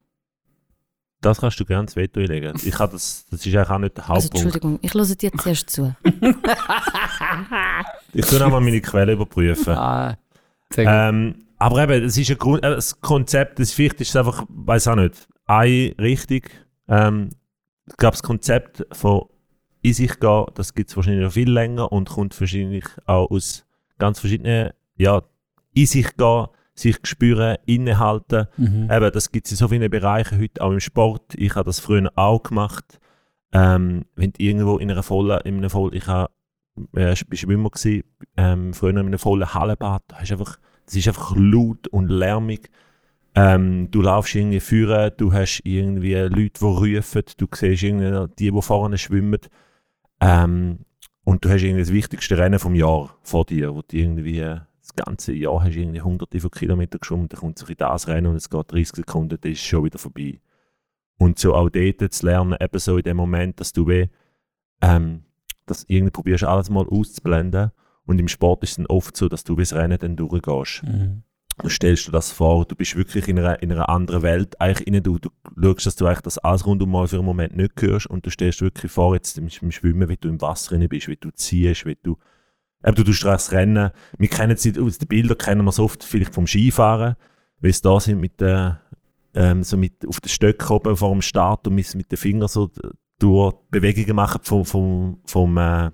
Das kannst du gerne das Veto einlegen. Ich kann das, das ist eigentlich auch nicht der Also, Hauptpunkt. Entschuldigung, ich höre dir zuerst zu. ich tue nochmal meine Quelle überprüfen. Ah. Ähm, aber eben, es ist ein Grund, äh, das Konzept, das vielleicht ist es einfach, weiß auch nicht, eine Richtung. Ähm, ich glaube, das Konzept von in sich gehen, das gibt es wahrscheinlich noch viel länger und kommt wahrscheinlich auch aus ganz verschiedenen, ja, in sich gehen, sich spüren, innehalten. Mhm. Eben, das gibt es in so vielen Bereichen heute, auch im Sport. Ich habe das früher auch gemacht. Ähm, wenn du irgendwo in einer vollen, in einem vollen, ich habe, äh, war Schwimmer gewesen, ähm, früher in einem vollen Hallenbad, da hast einfach, das ist einfach laut und lärmig. Ähm, du laufst irgendwie führen, du hast irgendwie Leute, die rufen, du siehst irgendwie die, die vorne schwimmen. Ähm, und du hast irgendwie das wichtigste Rennen vom Jahr vor dir, wo du irgendwie äh, das ganze Jahr hast irgendwie hunderte von Kilometern geschwommen, dann kommt so in das Rennen und es geht 30 Sekunden, dann ist schon wieder vorbei. Und so auch dort zu lernen, eben so in dem Moment, dass du weh, ähm, dass irgendwie probierst alles mal auszublenden und im Sport ist es dann oft so, dass du bis Rennen dann durchgehst. Mhm. Du stellst dir das vor, du bist wirklich in einer, in einer anderen Welt eigentlich du, du schaust, dass du eigentlich das alles rundum mal für einen Moment nicht hörst und du stellst wirklich vor, jetzt im, im Schwimmen, wie du im Wasser drin bist, wie du ziehst, wie du, eben, du tust das Rennen, wir kennen es aus den Bildern, kennen wir es oft vielleicht vom Skifahren, wie es da sind mit der, ähm, so mit auf den Stöcken oben vor dem Start und mit, den Fingern so durch Bewegungen machen vom, vom, vom, äh,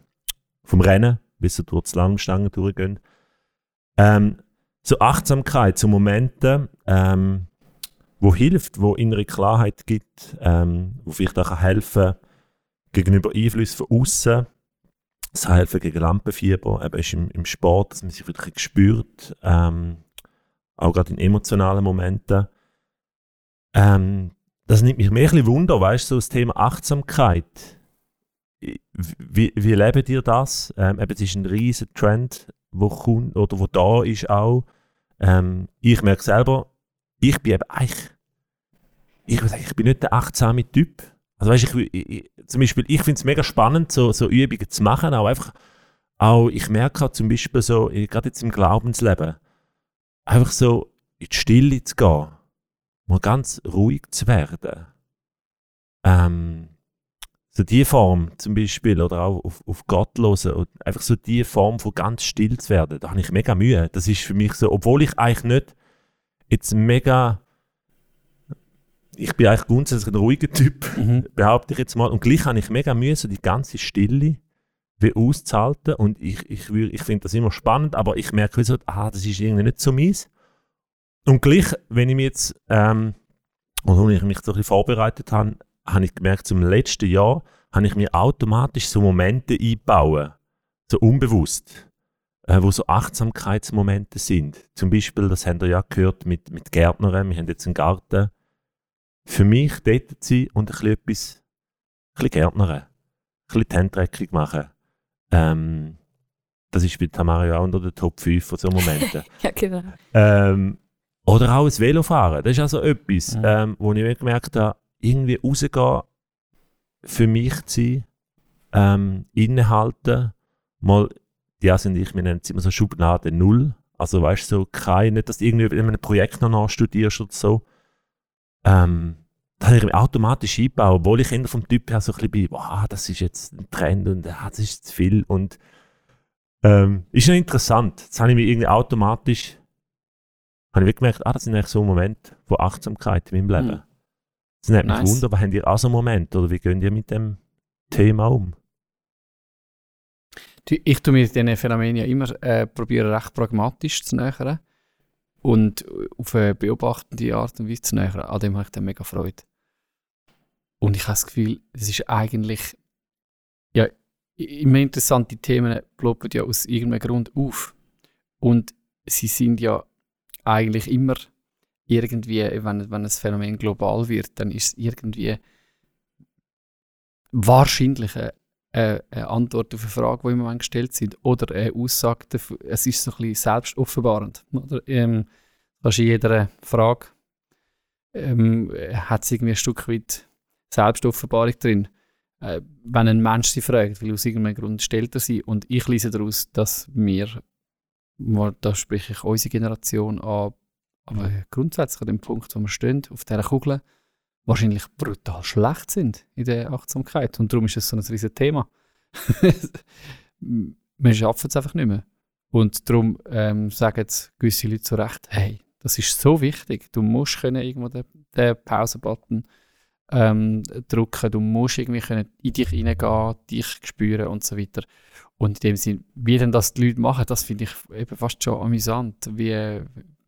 vom Rennen, wie sie durch die Slalomstangen durchgehen. Ähm, so Achtsamkeit, so Momente, ähm, wo hilft, wo innere Klarheit gibt, ähm, wo vielleicht auch helfen gegenüber Einflüssen von außen. Es helfen gegen Lampenfieber, eben ist im, im Sport, dass man sich wirklich spürt, ähm, auch gerade in emotionalen Momenten. Ähm, das nimmt mich mehr ein bisschen Wunder, weißt du, so das Thema Achtsamkeit. Wie, wie lebt ihr das? Ähm, eben, es ist ein riesen Trend, wo kommt oder wo da ist auch. Ähm, ich merke selber, ich bin eben eigentlich, ich, würde sagen, ich bin nicht der achtsame Typ. Also weißt, ich, ich, zum Beispiel, ich finde es mega spannend, so, so Übungen zu machen, auch einfach, auch, ich merke auch zum Beispiel so, gerade jetzt im Glaubensleben, einfach so in die Stille zu gehen, mal ganz ruhig zu werden. Ähm, so die Form zum Beispiel, oder auch auf, auf Gott hören, und einfach so die Form von ganz still zu werden, da habe ich mega Mühe. Das ist für mich so, obwohl ich eigentlich nicht jetzt mega, ich bin eigentlich grundsätzlich ein ruhiger Typ, Mhm. behaupte ich jetzt mal, und gleich habe ich mega Mühe, so die ganze Stille wie auszuhalten und ich, ich, ich finde das immer spannend, aber ich merke so, ah, das ist irgendwie nicht so meins. Und gleich, wenn ich mich jetzt, ähm, und ich mich so ein bisschen vorbereitet habe, habe ich gemerkt, zum letzten Jahr habe ich mir automatisch so Momente einbauen, so unbewusst, äh, wo so Achtsamkeitsmomente sind. Zum Beispiel, das habt ihr ja gehört mit, mit Gärtnern, wir haben jetzt einen Garten. Für mich dort zu sein und ein bisschen etwas, ein bisschen Gärtnern, ein bisschen die Handtreckung machen. Ähm, das ist bei Tamara ja auch unter den Top 5 von so Momenten. Ja, genau. Ähm, Oder auch das Velofahren. Das ist also etwas, Mhm. ähm, wo ich mir gemerkt habe, irgendwie rausgehen, für mich zu sein, ähm, innehalten, mal, ja, sind ich, wir nennen es immer so Schublade Null. Also weißt du, so kein, nicht, dass du irgendwie in einem Projekt noch nachstudierst oder so. Ähm, da habe ich mich automatisch eingebaut, obwohl ich eher vom Typ her so ein bisschen bin, wow, das ist jetzt ein Trend und ah, das ist zu viel und ähm, ist noch interessant. Jetzt habe ich mich irgendwie automatisch habe ich gemerkt, ah, das sind eigentlich so Momente von Achtsamkeit in meinem Leben. Mhm. Das nimmt mich Nice. Wunder, aber habt ihr auch so einen Moment oder wie geht ihr mit dem Thema um? Ich tue mir diesen Phänomenen ja immer äh, probiere recht pragmatisch zu nähern und auf eine beobachtende Art und Weise zu nähern. An dem habe ich dann mega Freude. Und ich habe das Gefühl, es ist eigentlich ja immer interessante Themen ploppen ja aus irgendeinem Grund auf und sie sind ja eigentlich immer irgendwie, wenn, wenn ein Phänomen global wird, dann ist es irgendwie wahrscheinlich eine, eine Antwort auf eine Frage, die im Moment gestellt sind, oder eine Aussage, dafür. es ist so ein bisschen selbstoffenbarend. Oder, ähm, fast in jeder Frage ähm, hat es irgendwie ein Stück weit Selbstoffenbarung drin. Äh, wenn ein Mensch sie fragt, weil aus irgendeinem Grund stellt er sie, und ich lese daraus, dass wir, da spreche ich unsere Generation an, aber grundsätzlich an dem Punkt, wo wir stehen, auf dieser Kugel, wahrscheinlich brutal schlecht sind in der Achtsamkeit. Und darum ist es so ein riesiges Thema. Wir schaffen es einfach nicht mehr. Und darum ähm, sagen gewisse Leute zu Recht, hey, das ist so wichtig. Du musst können irgendwo den, den Pause-Button ähm, drücken, du musst irgendwie können in dich hineingehen, dich spüren und so weiter. Und in dem Sinn, wie denn das die Leute machen, das finde ich eben fast schon amüsant. Wie,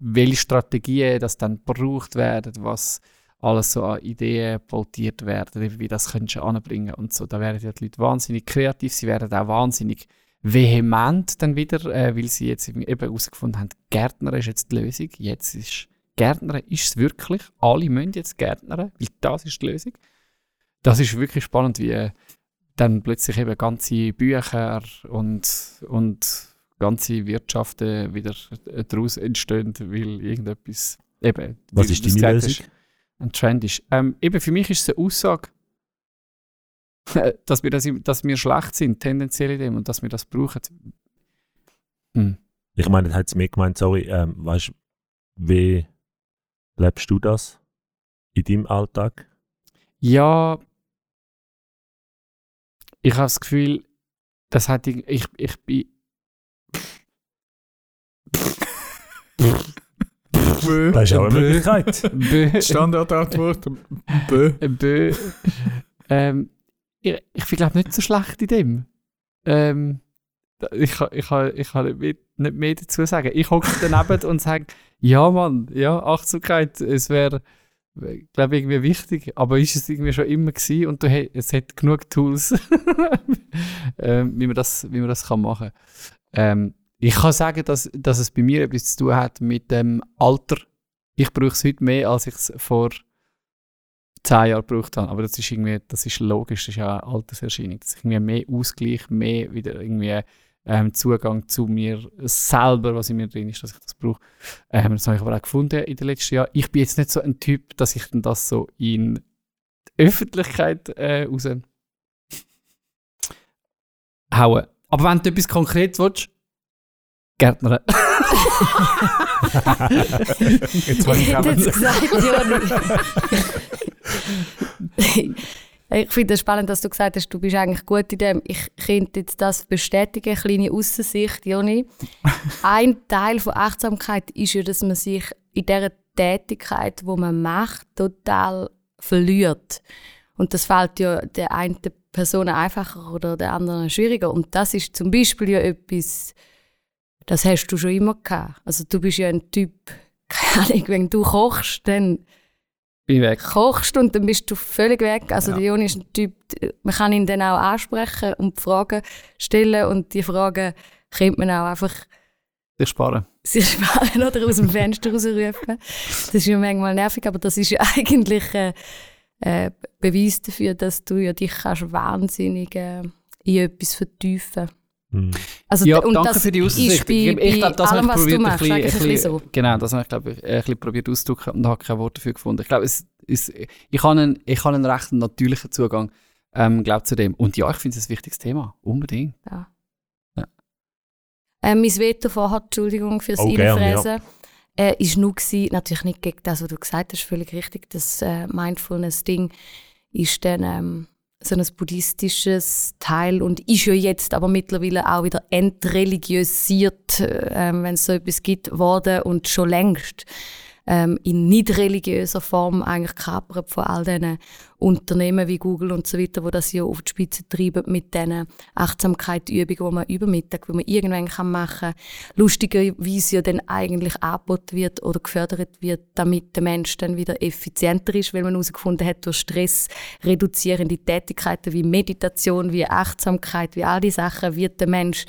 welche Strategien das dann gebraucht werden, was alles so an Ideen portiert werden, wie das könntest du anbringen und so. Da werden die Leute wahnsinnig kreativ, sie werden auch wahnsinnig vehement dann wieder, äh, weil sie jetzt eben herausgefunden haben, Gärtner ist jetzt die Lösung. Jetzt ist Gärtner ist es wirklich. Alle müssen jetzt Gärtnern, weil das ist die Lösung. Das ist wirklich spannend, wie äh, dann plötzlich eben ganze Bücher und, und ganze Wirtschaften wieder daraus entstehen, weil irgendetwas eben. Was ist deine Lösung? ein Trend ist. Ähm, eben für mich ist es eine Aussage, dass wir, das, dass wir schlecht sind, tendenziell in dem, und dass wir das brauchen. Hm. Ich meine, das hat es mir gemeint, sorry, ähm, weißt du, wie lebst du das in deinem Alltag? Ja, ich habe das Gefühl, das hat ich, ich, ich bin. Bö. Das ist auch eine. Möglichkeit. Bö, Standardantwort. Bö. Bö, ähm, ich, ich bin glaube nicht so schlecht in dem. Ähm, ich kann ich, kann- ich kann nicht mehr, nicht mehr dazu sagen. Ich hocke daneben und sage, ja Mann, ja, Achtsamkeit, es wäre, glaube irgendwie wichtig, aber ist es irgendwie schon immer gewesen und du, es hat genug Tools, ähm, wie, man das, wie man das kann machen ähm, Ich kann sagen, dass, dass es bei mir etwas zu tun hat mit dem Alter. Ich brauche es heute mehr, als ich es vor zehn Jahren gebraucht habe. Aber das ist irgendwie, das ist logisch, das ist ja eine Alterserscheinung. Dass ich irgendwie mehr Ausgleich, mehr wieder irgendwie ähm, Zugang zu mir selber, was in mir drin ist, dass ich das brauche. Ähm, das habe ich aber auch gefunden in den letzten Jahren. Ich bin jetzt nicht so ein Typ, dass ich dann das so in die Öffentlichkeit äh, raus haue. Aber wenn du etwas Konkretes willst, Gärtner. Jetzt habe Ich jetzt gesagt, Joni. ich finde es spannend, dass du gesagt hast, du bist eigentlich gut in dem. Ich könnte jetzt das bestätigen, kleine Aussicht, Joni. Ein Teil von Achtsamkeit ist ja, dass man sich in dieser Tätigkeit, wo man macht, total verliert. Und das fällt ja der einen Person einfacher oder der anderen schwieriger. Und das ist zum Beispiel ja etwas, das hast du schon immer gehabt. Also du bist ja ein Typ, keine Ahnung, wenn du kochst, dann Bin weg. kochst und dann bist du völlig weg. Also Ja. der Joni ist ein Typ, man kann ihn dann auch ansprechen und Fragen stellen und die Fragen könnte man auch einfach Ich spare. sich sparen oder aus dem Fenster rausrufen. Das ist ja manchmal nervig, aber das ist ja eigentlich äh, äh, Beweis dafür, dass du ja dich kannst wahnsinnig äh, in etwas vertiefen Hm. Also, Ja, und danke das für die Aussicht. ich glaube, das allem, habe was ich du probiert, ein machst, bisschen, ein eigentlich ein bisschen, bisschen so. Genau, das habe ich, glaube ich, ein bisschen probiert auszudrücken und habe kein Wort dafür gefunden. Ich glaube, es ist, ich habe einen, ich habe einen recht natürlichen Zugang ähm, glaub, zu dem. Und ja, ich finde es ein wichtiges Thema. Unbedingt. Ähm, mein Veto vorher, Entschuldigung fürs Oh, gern, Reinfräsen, äh, ist nur gewesen, natürlich nicht gegen das, was du gesagt hast, völlig richtig, das äh, Mindfulness-Ding ist dann ähm, so ein buddhistisches Teil. Und ist ja jetzt aber mittlerweile auch wieder entreligiösiert, äh, wenn es so etwas gibt, worden und schon längst ähm, in nicht religiöser Form eigentlich kapert von all diesen Unternehmen wie Google und so weiter, wo das ja auf die Spitze treiben mit diesen Achtsamkeitsübungen, die man über Mittag, die man irgendwann machen kann. Lustigerweise ja dann eigentlich angeboten wird oder gefördert wird, damit der Mensch dann wieder effizienter ist, weil man herausgefunden hat, durch Stress reduzierende Tätigkeiten wie Meditation, wie Achtsamkeit, wie all die Sachen wird der Mensch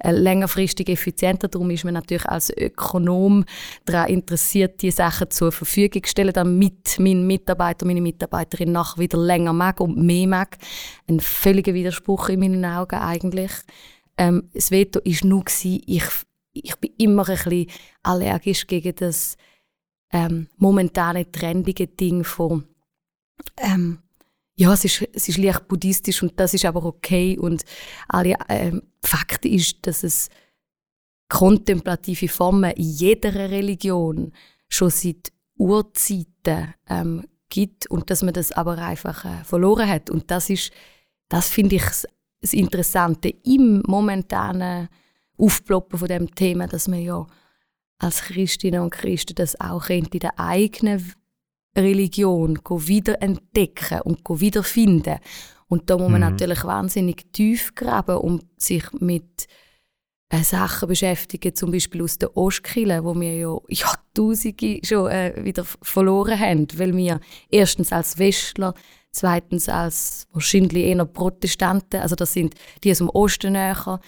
äh, längerfristig effizienter. Darum ist man natürlich als Ökonom daran interessiert, die Sachen zur Verfügung zu stellen, damit mein Mitarbeiter, meine Mitarbeiterin nach wieder länger mag und mehr mag. Ein völliger Widerspruch in meinen Augen eigentlich. Ähm, das Veto war nur, gewesen, ich, ich bin immer ein bisschen allergisch gegen das ähm, momentane trendige Ding von ähm, ja, es ist, es ist leicht buddhistisch und das ist aber okay und alle ähm, Fakt ist, dass es kontemplative Formen in jeder Religion schon seit Urzeiten ähm, gibt und dass man das aber einfach äh, verloren hat. Und das ist, das finde ich das- Interessante im momentanen Aufploppen von dem Thema, dass man ja als Christinnen und Christen das auch könnte in der eigenen Religion go wiederentdecken und go wiederfinden. Und da muss man Mhm. natürlich wahnsinnig tief graben und sich mit äh, Sachen beschäftigen, zum Beispiel aus der Ostkille, wo wir ja Jahrtausende schon äh, wieder verloren haben, weil wir erstens als Westler, zweitens als wahrscheinlich eher Protestanten, also das sind die aus dem Osten näher,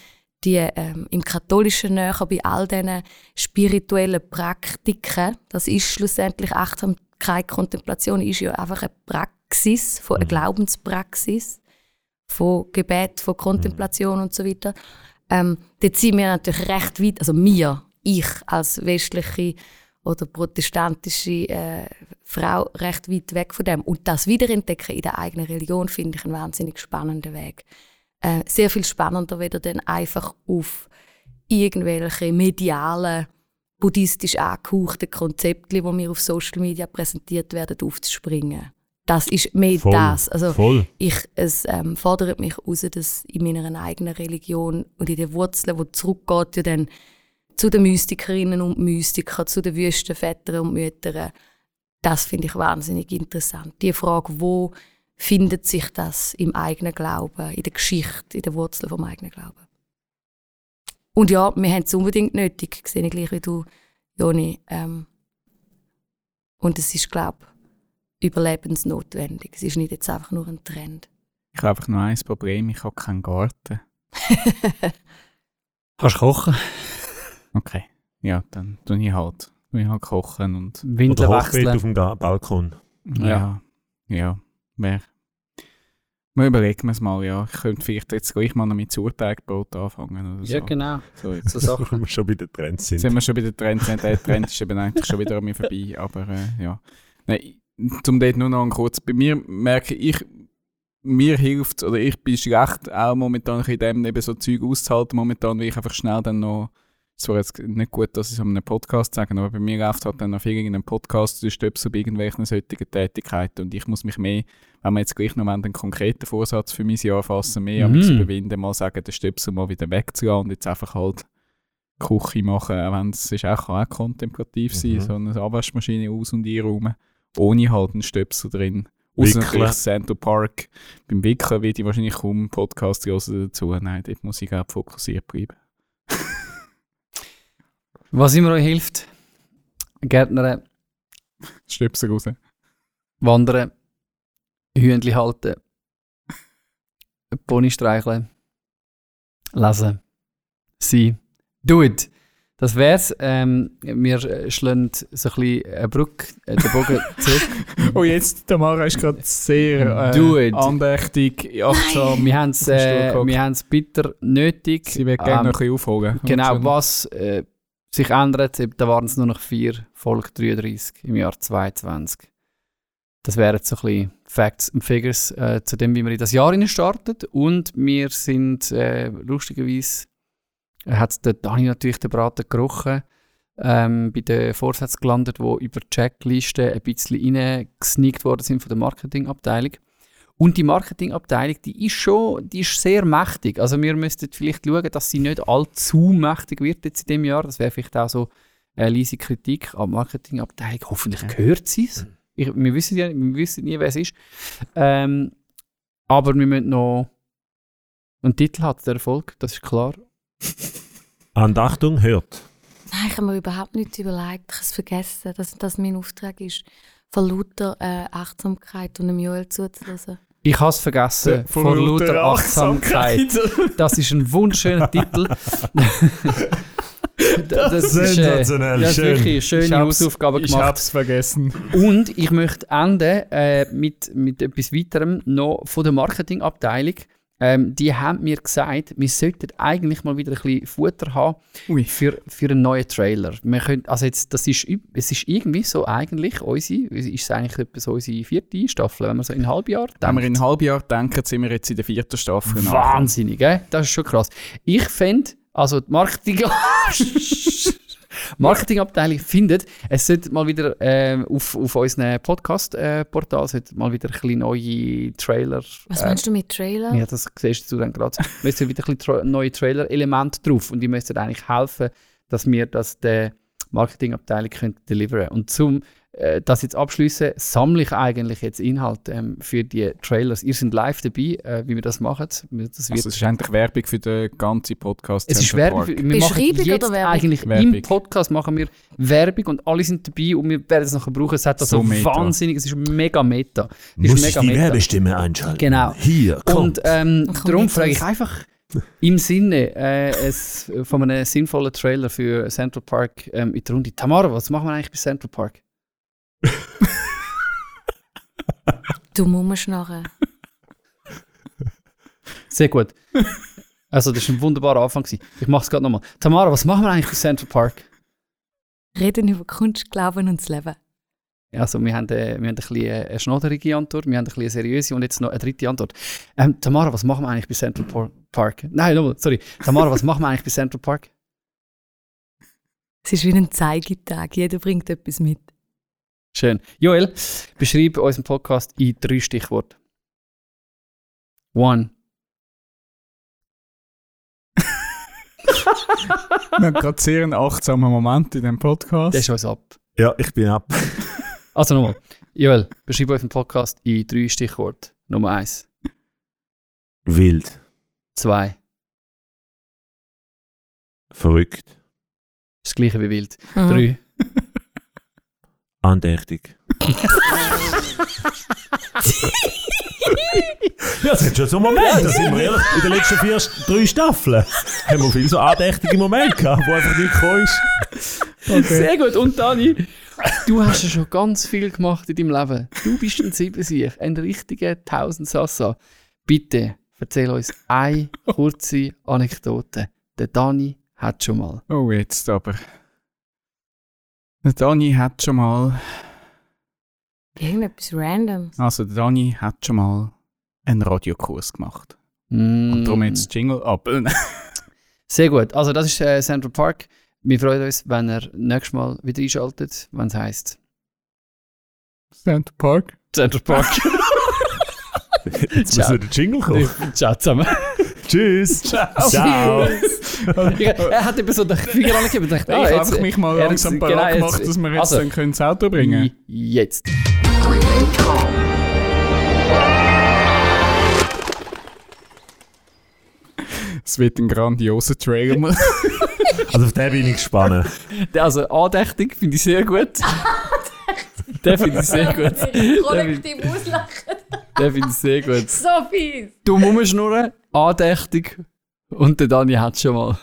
die ähm, im Katholischen näher bei all diesen spirituellen Praktiken, das ist schlussendlich Achtsamkeit, Kontemplation ist ja einfach eine Praxis, von eine Glaubenspraxis, von Gebet, von Kontemplation und so weiter. Ähm, dort sind wir natürlich recht weit, also mir, ich als westliche oder protestantische äh, Frau recht weit weg von dem. Und das Wiederentdecken in der eigenen Religion finde ich einen wahnsinnig spannenden Weg. Äh, sehr viel spannender, weder dann einfach auf irgendwelche medialen, buddhistisch angehauchten Konzepte, die mir auf Social Media präsentiert werden, aufzuspringen. Das ist mehr Voll, das. Also, voll. ich, es ähm, fordert mich heraus, dass in meiner eigenen Religion und in den Wurzeln, wo zurückgeht, ja dann zu den Mystikerinnen und Mystikern, zu den Wüstenvätern und Müttern, das finde ich wahnsinnig interessant. Die Frage, wo findet sich das im eigenen Glauben, in der Geschichte, in den Wurzeln vom eigenen Glauben? Und ja, wir haben es unbedingt nötig, sehe ich gleich wie du, Joni. Ähm, und es ist, glaube ich, überlebensnotwendig. Es ist nicht jetzt einfach nur ein Trend. Ich habe einfach nur ein Problem, ich habe keinen Garten. Kannst kochen, Okay, ja, dann tue ich halt, tue ich halt kochen und Windeln Oder Hochbeet auf wechseln. dem Balkon. ja, ja, wer. Wir überlegen wir es mal, ja. Ich könnte vielleicht jetzt gleich mal noch mit Zurteigbrot anfangen oder so. Ja, genau. so jetzt. So Sachen. Wenn wir schon bei den Trends sind. Sind wir schon bei den Trends, sind. der Trend ist eben eigentlich schon wieder an mir vorbei, aber äh, ja. Nein, zum dort nur noch ein kurz, bei mir merke ich, mir hilft, oder ich bin schlecht auch momentan in dem, eben so Zeug auszuhalten, momentan, weil ich einfach schnell dann noch, es war jetzt nicht gut, dass ich es an einem Podcast sage, aber bei mir läuft halt dann noch viel in einem Podcast, du stöpst bei irgendwelchen solchen Tätigkeiten und ich muss mich mehr, wenn wir jetzt gleich noch einen konkreten Vorsatz für mein Jahr fassen, mehr an mich Mhm. überwinden, mal sagen, den Stöpsel mal wieder wegzulassen und jetzt einfach halt Küche machen, auch wenn es ist auch, kann auch kontemplativ sein, Mhm. so eine Abwaschmaschine aus- und einräumen, ohne halt einen Stöpsel drin. Außer natürlich Center Park. Beim Wickeln werde ich wahrscheinlich kaum einen Podcast hören dazu. Nein, dort muss ich auch fokussiert bleiben. Was immer euch hilft, Gärtnern, Stöpsel raus. wandern, Hühnchen halten, Pony streicheln, lesen, sein. Do it! Das wär's. Ähm, wir äh, schlagen so ein bisschen eine Brücke, äh, den Bogen zurück. Oh, jetzt, Tamara ist gerade sehr äh, andächtig, achtsam. Wir haben es äh, bitter nötig. Sie wird gerne Ähm, noch ein bisschen aufholen. Genau, was äh, sich ändert, eben, da waren es nur noch vier, Folge 33 im Jahr 2022. Das wären so ein bisschen Facts und Figures äh, zu dem, wie wir in das Jahr startet. Und wir sind äh, lustigerweise, äh, hat der Dani natürlich den Braten gerochen, ähm, bei den Vorsätzen gelandet, wo über die Checkliste ein bisschen reingesneakt worden sind von der Marketingabteilung. Und die Marketingabteilung, die ist schon, die ist sehr mächtig. Also wir müssten vielleicht schauen, dass sie nicht allzu mächtig wird jetzt in dem Jahr. Das wäre vielleicht auch so eine leise Kritik an die Marketingabteilung. Hoffentlich gehört sie es. Ich- Wir wissen ja wir wissen nie, wer es ist. Ähm, aber wir müssen noch einen Titel hat der Erfolg, das ist klar. Und Achtung, hört. Nein, ich habe mir überhaupt nichts überlegt. Ich habe es vergessen, dass das mein Auftrag ist, von lauter äh, Achtsamkeit und dem Joel zuzuhören. Ich habe es vergessen. Vor, lauter Achtsamkeit. Das ist ein wunderschöner Titel. das, das ist, äh, Sensationell, das ist schön. wirklich eine Ich schöne Hausaufgabe Ich gemacht. hab's vergessen. Und ich möchte enden äh, mit, mit etwas weiterem noch von der Marketingabteilung. Ähm, die haben mir gesagt, wir sollten eigentlich mal wieder ein bisschen Futter haben Ui. für, für einen neuen Trailer. Wir können, also jetzt, das ist, es ist irgendwie so eigentlich unsere, ist es eigentlich etwa so unsere vierte Staffel, wenn man so in einem Halbjahr Wenn wir denkt. in einem Halbjahr denken, sind wir jetzt in der vierten Staffel. Wahnsinnig, gell? Das ist schon krass. Ich finde, also die Marketing Marketingabteilung findet, es sollte mal wieder ähm, auf, auf unserem Podcast-Portal sollte mal wieder ein neue Trailer. Was äh, meinst du mit Trailer? Ja, das siehst du dann gerade. Wir müssen wieder ein tra neue Trailer-Elemente drauf und die müssen eigentlich helfen, dass wir das der Marketingabteilung können deliveren Und zum äh, das jetzt abschließen, sammle ich eigentlich jetzt Inhalt ähm, für die Trailers. Ihr seid live dabei, äh, wie wir das machen. Das wird, Also es ist eigentlich Werbung für den ganzen Podcast. es ist Werbung. Park. für- Wir machen Beschreibung jetzt oder Werbung? eigentlich Werbung. im Podcast machen wir Werbung und alle sind dabei und wir werden es nachher brauchen. Es hat also So meta. wahnsinnig, es ist mega meta. Es ist Muss ich mega die meta. Werbestimme einschalten? Genau. Hier, kommt. Und ähm, kommt darum frage ich einfach im Sinne äh, es, von einem sinnvollen Trailer für Central Park ähm, in der Runde. Tamara, was machen wir eigentlich bei Central Park? Du Mummenschnarren. Sehr gut. Also das war ein wunderbarer Anfang. gewesen. Ich mache es gerade nochmal. Tamara, was machen wir eigentlich bei Central Park? Reden über Kunst, Glauben und das Leben. Also wir haben, äh, wir haben ein bisschen äh, eine schnodderige Antwort, wir haben ein bisschen eine seriöse und jetzt noch eine dritte Antwort. Ähm, Tamara, was machen wir eigentlich bei Central Par- Park? Nein, nochmal, sorry. Tamara, was machen wir eigentlich bei Central Park? Es ist wie ein Zeigetag. Jeder bringt etwas mit. Schön. Joel, beschreib unseren Podcast in drei Stichworten. One. Wir haben gerade sehr einen achtsamen Moment in diesem Podcast. Der ist uns ab. Ja, ich bin ab. Also nochmal. Joel, beschreib unseren Podcast in drei Stichworten. Nummer eins. Wild. Zwei. Verrückt. Das gleiche wie wild. Mhm. Drei. Andächtig. ja, es hat schon so Momente, da sind wir ehrlich, in den letzten vier, drei Staffeln haben wir viele so andächtige Momente gehabt, wo einfach nicht gekommen ist. Sehr gut. Und Dani, du hast ja schon ganz viel gemacht in deinem Leben. Du bist ein Siebensieg, ein richtiger Tausendsassa. Bitte erzähl uns eine kurze Anekdote. Der Dani hat schon mal. Oh, jetzt aber. Der Dani hat schon mal. Irgendetwas random. Also, der Dani hat schon mal einen Radiokurs gemacht. Mm. Und darum jetzt Jingle ab. Sehr gut. Also, das ist äh, Central Park. Wir freuen uns, wenn ihr nächstes Mal wieder einschaltet, wenn es heisst Center Park. Central Park. Jetzt muss Ciao. wieder der Jingle kommen. Ciao zusammen. Tschüss. Ciao. Ich- er hat eben so den Finger angegeben und dachte, ich ah, habe jetzt, einfach mich mal langsam genau, parat jetzt- gemacht, dass wir jetzt also, dann können das Auto bringen können. Jetzt. Es wird ein grandioser Trailer. Also auf den bin ich gespannt. Also andächtig finde ich sehr gut. Den finde ich sehr gut. Kollektiv auslachen. Den finde ich sehr gut. So fies. Du Mummenschnurren, andächtig und der Dani hat schon mal.